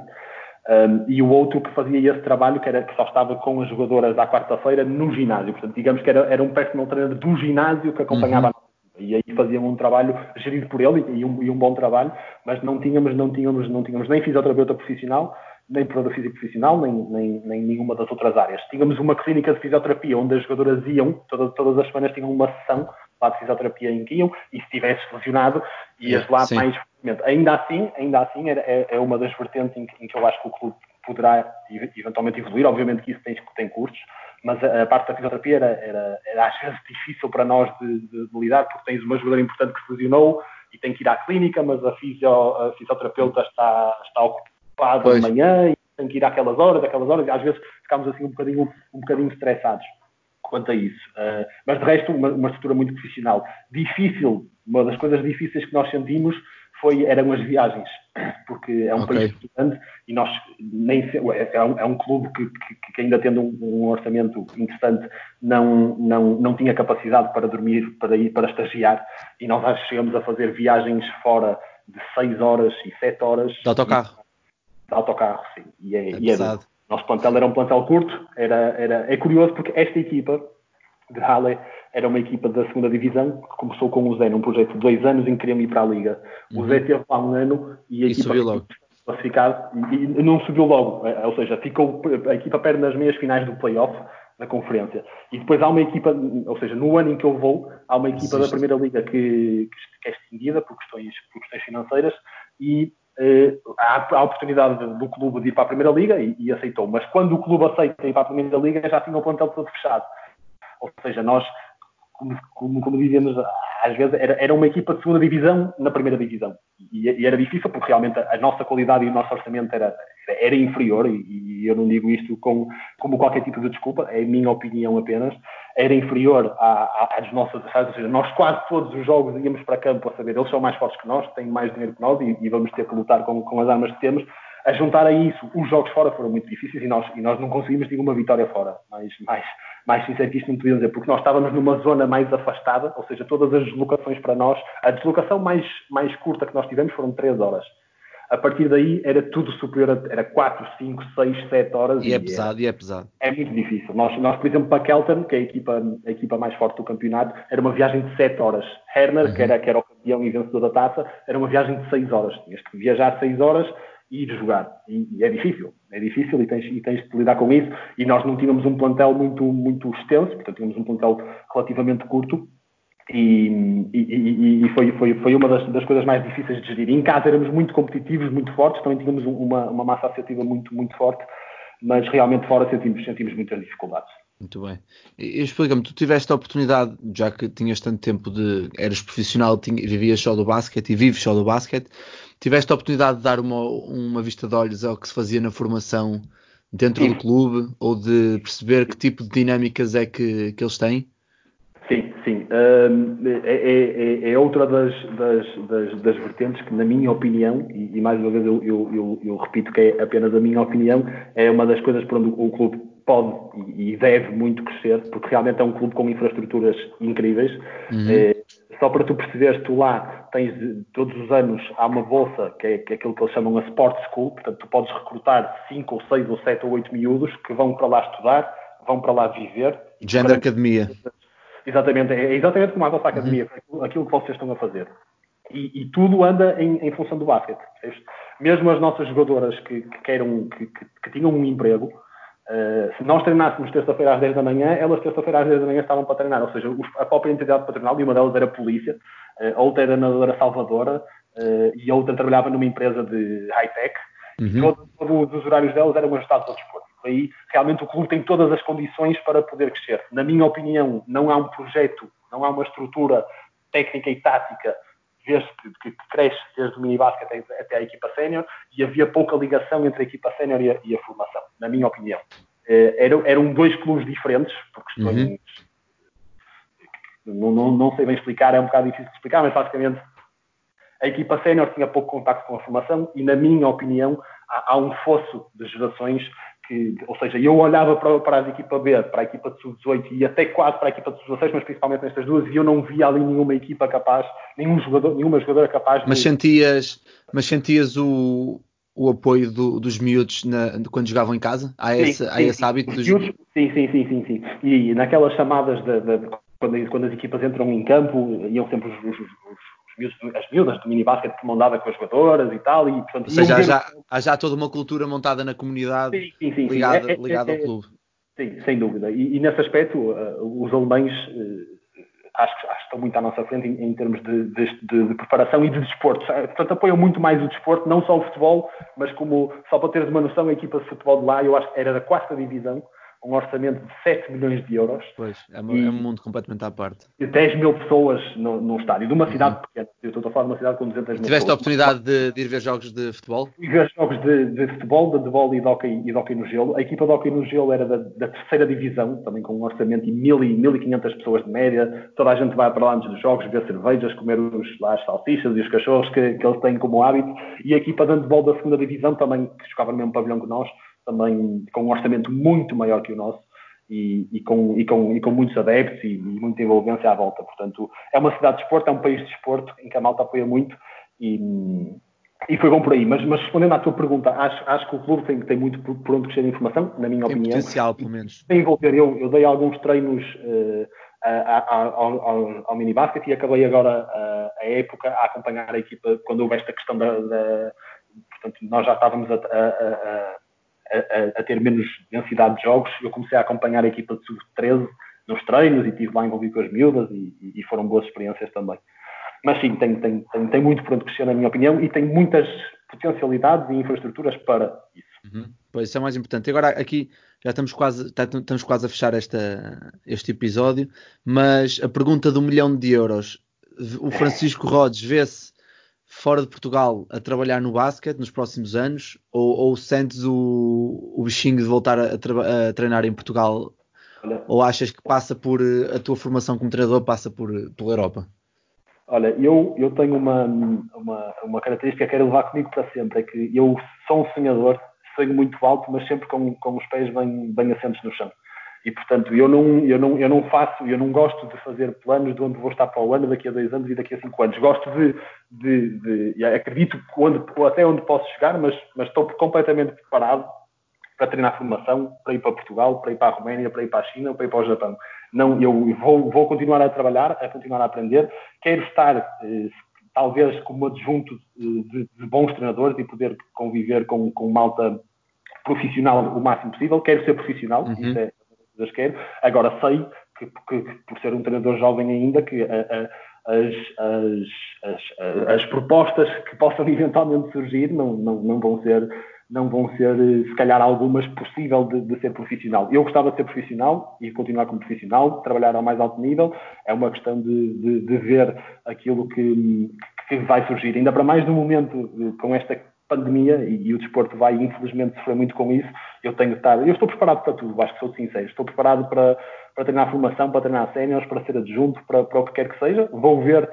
[SPEAKER 1] Um, e o outro que fazia esse trabalho, que, era, que só estava com as jogadoras à quarta-feira no ginásio. Portanto, digamos que era, era um personal trainer do ginásio que acompanhava uhum. E aí faziam um trabalho gerido por ele e um, e um bom trabalho, mas não tínhamos, não tínhamos, não tínhamos nem fisioterapeuta profissional, nem preparador físico profissional, nem, nem, nem nenhuma das outras áreas. Tínhamos uma clínica de fisioterapia onde as jogadoras iam, todas, todas as semanas tinham uma sessão lá de fisioterapia em que iam, e se tivesse lesionado, ias lá Sim. mais frequentemente. Ainda assim, ainda assim é, é, é uma das vertentes em que, em que, eu acho que o clube poderá eventualmente evoluir. Obviamente que isso tem, tem custos, mas a, a parte da fisioterapia era, era, era, às vezes difícil para nós de, de, de, lidar, porque tens uma jogadora importante que se lesionou e tem que ir à clínica, mas a, fisio, a fisioterapeuta está, está ocupada ocupado pois. de manhã e tem que ir àquelas horas, aquelas horas, e às vezes ficámos assim um bocadinho, um bocadinho estressados quanto a isso. Uh, mas de resto, uma, uma, estrutura muito profissional. Difícil, uma das coisas difíceis que nós sentimos foi, eram as viagens, porque é um okay. país estudante e nós nem é, é, um, é um clube que, que, que ainda tendo um, um, orçamento interessante não, não, não tinha capacidade para dormir, para ir para estagiar e nós chegamos a fazer viagens fora de 6 horas e 7 horas.
[SPEAKER 2] De autocarro?
[SPEAKER 1] De autocarro, sim. E é, é e é nosso plantel era um plantel curto, era, era, é curioso porque esta equipa de Halle era uma equipa da segunda divisão que começou com o Zé num projeto de dois anos em que queriam ir para a Liga. O uhum. Zé teve lá um ano e a e equipa ficou classificada e não subiu logo, é, ou seja, ficou a equipa perde nas meias finais do playoff da conferência. E depois há uma equipa, ou seja, no ano em que eu vou, há uma equipa da Primeira Liga que, que é extinguida por questões, por questões financeiras e a oportunidade do clube de ir para a Primeira Liga e, e, aceitou. Mas quando o clube aceita ir para a Primeira Liga, já tinha o plantel todo fechado. Ou seja, nós, como, como, como dizíamos, às vezes era, era, uma equipa de segunda divisão na Primeira Divisão. E, e era difícil porque realmente a, nossa qualidade e o nosso orçamento era, era inferior. E, e eu não digo isto com, como qualquer tipo de desculpa, é a minha opinião apenas era inferior à, à, às nossas ou seja, nós quase todos os jogos íamos para campo a saber, eles são mais fortes que nós, têm mais dinheiro que nós e, e vamos ter que lutar com, com, as armas que temos. A juntar a isso, os jogos fora foram muito difíceis e nós, e nós não conseguimos nenhuma vitória fora, mais, mais, mais sincero que isto não podíamos dizer, porque nós estávamos numa zona mais afastada, ou seja, todas as deslocações para nós, a deslocação mais, mais curta que nós tivemos foram 3 horas a partir daí era tudo superior a era 4, 5, 6, 7 horas.
[SPEAKER 2] E, é e é pesado, é, e é pesado.
[SPEAKER 1] É muito difícil. Nós, nós, por exemplo, para Kelton, que é a equipa, a equipa mais forte do campeonato, era uma viagem de 7 horas. Herner, uhum. que, era, que era o campeão e vencedor da taça, era uma viagem de 6 horas. Tinhas que viajar 6 horas e ir jogar. E, e, é difícil. É difícil e tens, e tens de lidar com isso. E nós não tínhamos um plantel muito, muito extenso, portanto, tínhamos um plantel relativamente curto e, e, e, foi, foi, foi uma das, das, coisas mais difíceis de gerir. Em casa éramos muito competitivos, muito fortes, também tínhamos uma, uma massa associativa muito, muito forte, mas realmente fora sentimos, sentimos muitas dificuldades.
[SPEAKER 2] Muito bem. Explica-me, tu tiveste a oportunidade, já que tinhas tanto tempo de. eras profissional, vivias só do basquete e vives só do basquete, tiveste a oportunidade de dar uma, uma vista de olhos ao que se fazia na formação dentro do clube ou de perceber que tipo de dinâmicas é que, que eles têm?
[SPEAKER 1] Sim, sim. é, é, é, outra das, das, das, das, vertentes que, na minha opinião, e, e mais uma vez eu, eu, eu, eu, repito que é apenas a minha opinião, é uma das coisas por onde o clube pode e deve muito crescer, porque realmente é um clube com infraestruturas incríveis. Uhum. É, só para tu perceberes, tu lá tens todos os anos há uma bolsa que é, que é aquilo que eles chamam a Sport School, portanto tu podes recrutar 5 ou 6 ou 7 ou 8 miúdos que vão para lá estudar, vão para lá viver.
[SPEAKER 2] Gender Academia.
[SPEAKER 1] Exatamente, é exatamente como a vossa academia, uhum. aquilo que vocês estão a fazer. E, e tudo anda em, em, função do basquete. Mesmo as nossas jogadoras que, que, queiram, que, que, que tinham um emprego, Uh, se nós treinássemos terça-feira às 10 da manhã, elas terça-feira às 10 da manhã estavam para treinar, ou seja, a própria entidade patronal, e uma delas era a polícia, uh, outra era a nadadora salvadora, uh, e a outra trabalhava numa empresa de high-tech, uhum. e todos, todos, os horários delas eram ajustados ao desporto. Aí, realmente, o clube tem todas as condições para poder crescer. Na minha opinião, não há um projeto, não há uma estrutura técnica e tática desde que, que, cresce desde o minibasket até, até a equipa sénior e havia pouca ligação entre a equipa sénior e, e, a formação, na minha opinião. Eh, eram, eram dois clubes diferentes, por questões. Uhum. Não, não, não, sei bem explicar, é um bocado difícil de explicar, mas basicamente a equipa sénior tinha pouco contacto com a formação e, na minha opinião, há, há um fosso de gerações que, ou seja, eu olhava para, para a equipa B, para a equipa de sub-18 e até quase para a equipa de sub-16, mas principalmente nestas duas, e eu não via ali nenhuma equipa capaz, nenhum jogador, nenhuma jogadora capaz
[SPEAKER 2] de... Mas sentias, mas sentias o, o apoio do, dos miúdos na, quando jogavam em casa? Há sim, esse, sim, há esse hábito dos
[SPEAKER 1] miúdos? Sim, sim, sim, sim, sim. E naquelas chamadas de, de, de quando, quando, as equipas entram em campo, iam sempre os, os, os as miúdas do minibasket que mandava com as jogadoras e tal. E,
[SPEAKER 2] portanto, Ou seja, há já, há já toda uma cultura montada na comunidade sim, sim, sim, ligada, é, é, ligada é, ao clube.
[SPEAKER 1] Sim, sem dúvida. E, e nesse aspecto, uh, os alemães uh, acho, acho, que estão muito à nossa frente em, em termos de, de, de, de, preparação e de desporto. Portanto, apoiam muito mais o desporto, não só o futebol, mas como, só para teres uma noção, a equipa de futebol de lá, eu acho que era da quarta divisão, um orçamento de 7 milhões de euros.
[SPEAKER 2] Pois, é, uma, é um mundo completamente à parte.
[SPEAKER 1] 10 mil pessoas no, no estádio, de uma cidade uhum. pequena. Eu estou a falar de uma cidade com 200 mil
[SPEAKER 2] Tiveste pessoas. a oportunidade de, de, ir ver jogos de futebol?
[SPEAKER 1] Ir ver jogos de, de futebol, de vôlei e de hockey, e de hockey no gelo. A equipa de hockey no gelo era da, da terceira divisão, também com um orçamento de 1.500 pessoas de média. Toda a gente vai para lá antes dos jogos, ver cervejas, comer os, lá, as salsichas e os cachorros que, que eles têm como hábito. E a equipa de handball da segunda divisão também, que jogava no mesmo pavilhão que nós, também com um orçamento muito maior que o nosso e, e, com, e, com, e com muitos adeptos e, muita envolvência à volta. Portanto, é uma cidade de esporte, é um país de esporte em que a malta apoia muito e, foi bom por aí. Mas, mas respondendo à tua pergunta, acho, acho que o clube tem, tem muito por, por onde crescer de informação, na minha tem opinião.
[SPEAKER 2] potencial, pelo menos.
[SPEAKER 1] Tem envolver, eu, eu dei alguns treinos uh, ao, ao, ao minibasket e acabei agora uh, a época a acompanhar a equipa quando houve esta questão da, da portanto, nós já estávamos a, a, a a, ter menos densidade de jogos, eu comecei a acompanhar a equipa de sub-13 nos treinos e estive lá envolvido com as miúdas e, e, foram boas experiências também. Mas sim, tem, tem, tem, tem muito para onde crescer, na minha opinião, e tem muitas potencialidades e infraestruturas para isso.
[SPEAKER 2] Uhum. Pois isso é mais importante. Agora aqui já estamos quase, estamos quase a fechar esta, este episódio, mas a pergunta do milhão de euros. O Francisco Rodes vê-se fora de Portugal a trabalhar no basquete nos próximos anos ou, ou sentes o, o bichinho de voltar a, a, treinar em Portugal Olha, ou achas que passa por a tua formação como treinador passa por pela Europa?
[SPEAKER 1] Olha, eu, eu tenho uma, uma, uma característica que quero levar comigo para sempre, é que eu sou um sonhador, sonho muito alto, mas sempre com, com os pés bem, bem assentos no chão. E, portanto, eu não, eu, não, eu não faço, eu não gosto de fazer planos de onde vou estar para o ano, daqui a dois anos e daqui a cinco anos. Gosto de, de, de acredito onde, até onde posso chegar, mas, mas estou completamente preparado para treinar formação, para ir para Portugal, para ir para a Roménia, para ir para a China, para ir para o Japão. Não, eu vou, vou continuar a trabalhar, a continuar a aprender. Quero estar, eh, talvez, como adjunto de, de, bons treinadores e poder conviver com, com malta profissional o máximo possível. Quero ser profissional, uhum. isso é, quero. Agora sei que, que, que, por ser um treinador jovem ainda, que a, as, as, as, as, propostas que possam eventualmente surgir não, não, não vão ser não vão ser, se calhar, algumas possível de, de, ser profissional. Eu gostava de ser profissional e continuar como profissional, trabalhar ao mais alto nível. É uma questão de, de, de ver aquilo que, que, vai surgir. Ainda para mais no momento com esta pandemia e, e, o desporto vai, infelizmente, sofrer muito com isso. Eu tenho que estar, eu estou preparado para tudo, acho que sou sincero. Estou preparado para, para treinar formação, para treinar séniores, para ser adjunto, para, para o que quer que seja. Vou ver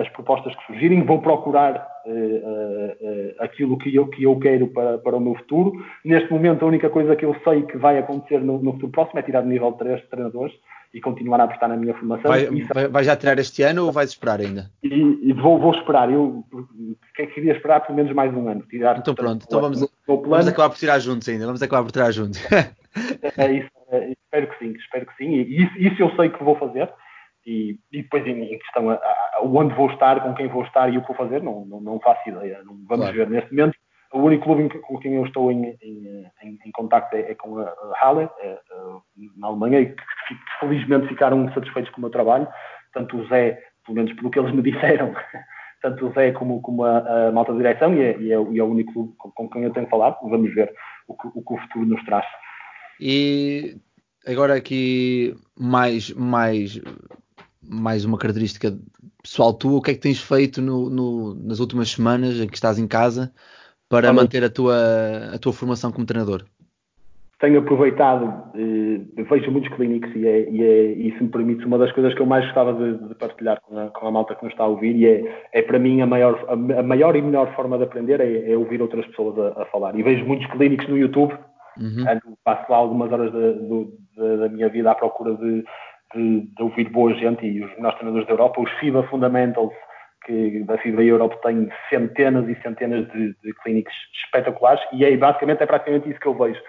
[SPEAKER 1] as propostas que surgirem, vou procurar uh, uh, aquilo que eu, que eu quero para, para o meu futuro. Neste momento, a única coisa que eu sei que vai acontecer no, no futuro próximo é tirar de nível 3 de treinadores e continuar a apostar na minha formação.
[SPEAKER 2] Vai, vai, vai, já tirar este ano ou vais esperar ainda?
[SPEAKER 1] E, e vou, vou, esperar. Eu que queria esperar pelo menos mais um ano.
[SPEAKER 2] Tirar, então pronto, então vamos, vamos acabar por tirar juntos ainda. Vamos acabar por tirar juntos.
[SPEAKER 1] é isso, é, espero que sim, espero que sim. E isso, isso eu sei que vou fazer e, e depois em, em questão a, a, onde vou estar, com quem vou estar e o que vou fazer, não, não, não faço ideia. Não, vamos claro. ver. Neste momento, o único clube com quem eu estou em, em, em, em contacto é, é, com a Halle, é, é, na Alemanha, e que, que, felizmente ficaram satisfeitos com o meu trabalho. Tanto o Zé, pelo menos pelo que eles me disseram, tanto o Zé como, como a, a malta de direção, e é, é, e é o único clube com, com, quem eu tenho falado. Vamos ver o que o, que o futuro nos traz.
[SPEAKER 2] E agora aqui mais, mais mais uma característica pessoal tua, o que é que tens feito no, no, nas últimas semanas em que estás em casa para Olha, manter a tua, a tua formação como treinador?
[SPEAKER 1] Tenho aproveitado, eh, vejo muitos clínicos e, é, e, é, e se me permite, uma das coisas que eu mais gostava de, de partilhar com a, com a, malta que nos está a ouvir e é, é para mim a maior, a, a maior e melhor forma de aprender é, é ouvir outras pessoas a, a, falar. E vejo muitos clínicos no YouTube, uhum. passo lá algumas horas da, da, da minha vida à procura de de, de ouvir boa gente e os melhores treinadores da Europa, os FIBA Fundamentals, que da FIBA Europe tem centenas e centenas de, de clínicos espetaculares e é basicamente é praticamente isso que eu vejo.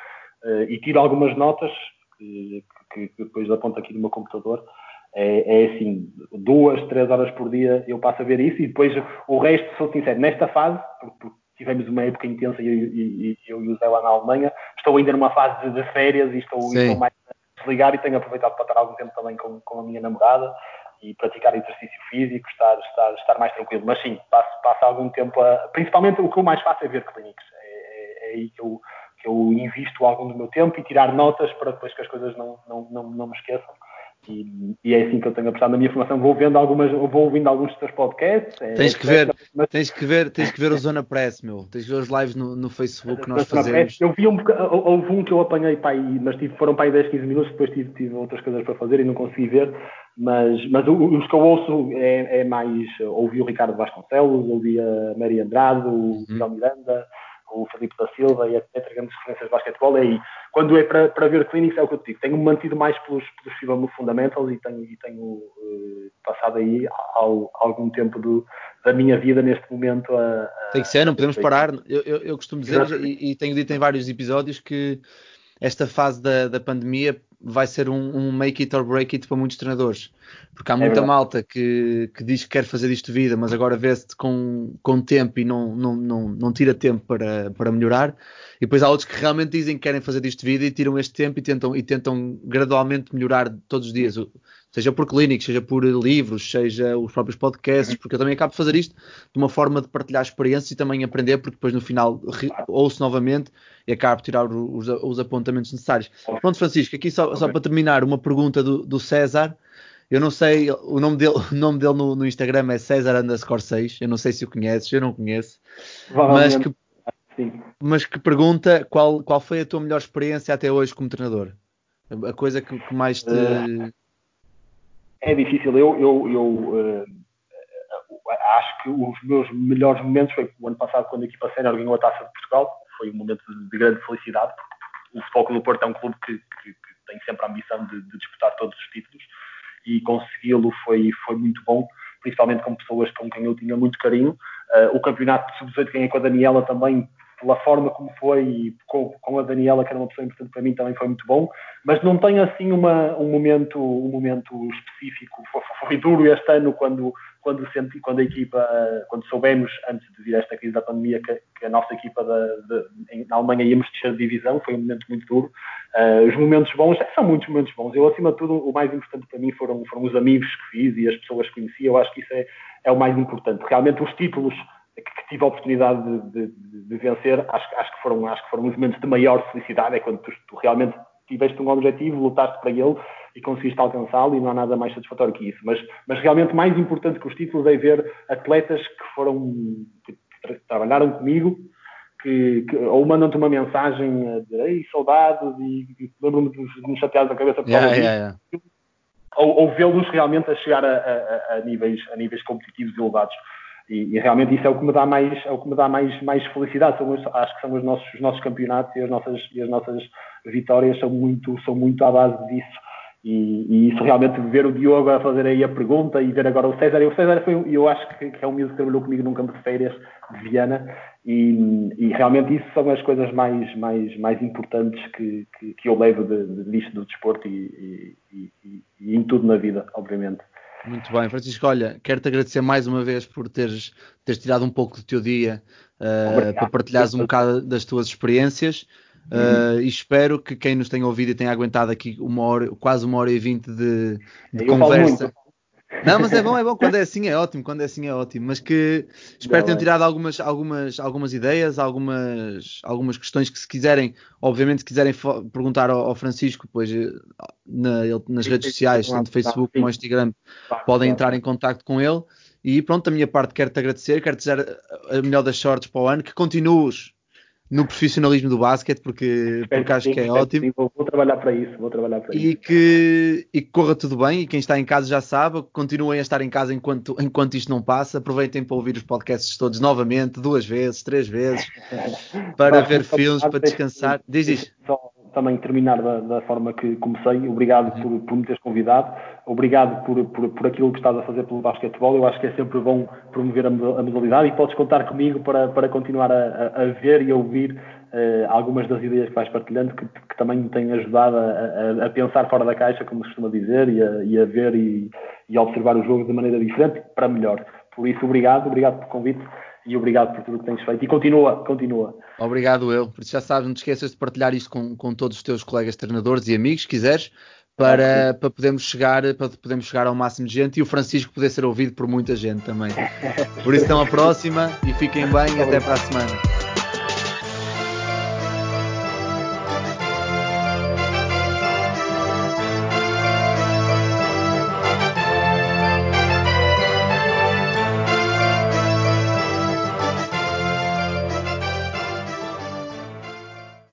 [SPEAKER 1] Uh, e tiro algumas notas que, que, que, depois aponto aqui no meu computador. É, é, assim, duas, três horas por dia eu passo a ver isso e depois o resto, sou sincero, nesta fase, porque, tivemos uma época intensa e eu, e, eu e o Zé lá na Alemanha, estou ainda numa fase de, de férias e estou, estou mais desligar e tenho aproveitado para estar algum tempo também com, com a minha namorada e praticar exercício físico, estar, estar, estar mais tranquilo. Mas sim, passo, passo algum tempo a. Principalmente o que eu mais faço é ver clínicos. É, é, é aí que eu, que eu invisto algum do meu tempo e tirar notas para depois que as coisas não, não, não, não me esqueçam. E, e, é assim que eu tenho apostado na minha formação. Vou vendo algumas, vou ouvindo alguns dos teus podcasts.
[SPEAKER 2] É, tens, que ver, mas... tens que ver, tens que ver o Zona Press, meu. Tens que ver os lives no, no Facebook que nós fazemos.
[SPEAKER 1] Eu vi um houve um que eu apanhei para aí, mas tive, foram para aí 10, 15 minutos, depois tive, tive outras coisas para fazer e não consegui ver. Mas, mas os que eu ouço é, é mais ouvi o Ricardo Vasconcelos, ouvi a Maria Andrade, o Miguel uhum. Miranda o Felipe da Silva e etc. Grandes referências de basquetebol. É aí. Quando é para, para ver clínicos, é o que eu te digo. Tenho mantido mais pelos, pelos FIBA Fundamentals e tenho, e tenho uh, passado aí ao, algum tempo do, da minha vida neste momento. A,
[SPEAKER 2] a, Tem que ser, não podemos parar. Eu, eu, eu costumo dizer, e, e, tenho dito em vários episódios, que esta fase da, da pandemia vai ser um, um, make it or break it para muitos treinadores. Porque há é muita malta que, que diz que quer fazer isto de vida, mas agora vê-se com, com tempo e não, não, não, não tira tempo para, para melhorar. E depois há outros que realmente dizem que querem fazer isto de vida e tiram este tempo e tentam, e tentam gradualmente melhorar todos os dias seja por clínicos, seja por livros, seja os próprios podcasts, porque eu também acabo de fazer isto de uma forma de partilhar experiências e também aprender, porque depois no final ouço novamente e acabo de tirar os, os apontamentos necessários. Pronto, Francisco, aqui só, só para terminar, uma pergunta do, do, César. Eu não sei, o nome dele, o nome dele no, no Instagram é César underscore 6. Eu não sei se o conheces, eu não conheço. Mas que, mas que pergunta qual, qual foi a tua melhor experiência até hoje como treinador? A coisa que, que mais te. Uh
[SPEAKER 1] é difícil. Eu, eu, eu uh, acho que os meus melhores momentos foi o ano passado, quando a equipa sénior ganhou a Taça de Portugal. Foi um momento de grande felicidade, porque o Futebol do Porto é um clube que, que, que tem sempre a ambição de, de, disputar todos os títulos e consegui-lo foi, foi muito bom, principalmente com pessoas com quem eu tinha muito carinho. Uh, o campeonato de sub-18 ganhei com a Daniela também pela forma como foi e com, com, a Daniela, que era uma pessoa importante para mim, também foi muito bom. Mas não tenho assim uma, um, momento, um momento específico. Foi, foi, duro este ano quando, quando, senti, quando a equipa, quando soubemos, antes de vir esta crise da pandemia, que, que a nossa equipa da, de, na Alemanha íamos descer de divisão, foi um momento muito duro. Uh, os momentos bons, são muitos momentos bons. Eu, acima de tudo, o mais importante para mim foram, foram os amigos que fiz e as pessoas que conheci. Eu acho que isso é, é o mais importante. Realmente, os títulos que, tive a oportunidade de, de, de, vencer, acho, acho, que foram, acho que foram os momentos de maior felicidade. É quando tu, tu realmente tiveste um objetivo, lutaste para ele e conseguiste alcançá-lo e não há nada mais satisfatório que isso. Mas, mas realmente mais importante que os títulos é ver atletas que foram que trabalharam comigo, que, que ou mandam-te uma mensagem a dizer Ei, saudades e, e lembro-me de nos chatear da cabeça por
[SPEAKER 2] yeah, yeah, yeah.
[SPEAKER 1] ou, ou vê-los realmente a chegar a, a, a, níveis, a níveis competitivos elevados. E, e, realmente isso é o que me dá mais, é o que me dá mais, mais felicidade. São acho que são os nossos, os nossos campeonatos e as nossas, e as nossas vitórias são muito, são muito à base disso. E, e, isso realmente ver o Diogo a fazer aí a pergunta e ver agora o César. E o César foi, eu acho que, que é um miúdo que trabalhou comigo num campo de férias de Viana e, e, realmente isso são as coisas mais, mais, mais importantes que, que, que eu levo de, de, disto do desporto e, e, e, em tudo na vida, obviamente.
[SPEAKER 2] Muito bem, Francisco. Olha, quero-te agradecer mais uma vez por teres, teres tirado um pouco do teu dia uh, para partilhares um bocado das tuas experiências. Uh, e espero que quem nos tenha ouvido e tenha aguentado aqui uma hora, quase uma hora e vinte de, de conversa. Não, mas é bom, é bom. Quando é assim é ótimo, quando é assim é ótimo. Mas que espero tenham tirado algumas, algumas, algumas ideias, algumas, algumas questões que se quiserem, obviamente se quiserem perguntar ao, ao Francisco, pois eh, na, nas redes sociais, tanto Facebook como Instagram, podem entrar em contato com ele. E pronto, da minha parte quero-te agradecer, quero-te desejar a melhor das sortes para o ano, que continues no profissionalismo do basquete, porque, porque acho que é ótimo.
[SPEAKER 1] Vou, vou, trabalhar para isso, vou trabalhar para
[SPEAKER 2] e
[SPEAKER 1] isso.
[SPEAKER 2] Que, e que corra tudo bem, e quem está em casa já sabe, continuem a estar em casa enquanto, enquanto isto não passa, aproveitem para ouvir os podcasts todos novamente, duas vezes, três vezes, para ver filmes, para descansar. Diz, diz.
[SPEAKER 1] Só, também terminar da, da, forma que comecei. Obrigado por, por me teres convidado, obrigado por, por, por, aquilo que estás a fazer pelo basquetebol. Eu acho que é sempre bom promover a, a modalidade e podes contar comigo para, para continuar a, a, ver e a ouvir uh, algumas das ideias que vais partilhando, que, que também me têm ajudado a, a, pensar fora da caixa, como se costuma dizer, e a, e ver e, e observar o jogo de maneira diferente para melhor. Por isso, obrigado, obrigado pelo convite e obrigado por tudo o que tens feito. E continua, continua.
[SPEAKER 2] Obrigado eu. Por isso já sabes, não te esqueças de partilhar isto com, com todos os teus colegas treinadores e amigos, se quiseres, para, para, podermos chegar, para podermos chegar ao máximo de gente e o Francisco poder ser ouvido por muita gente também. Por isso, até à próxima e fiquem bem e até para a semana.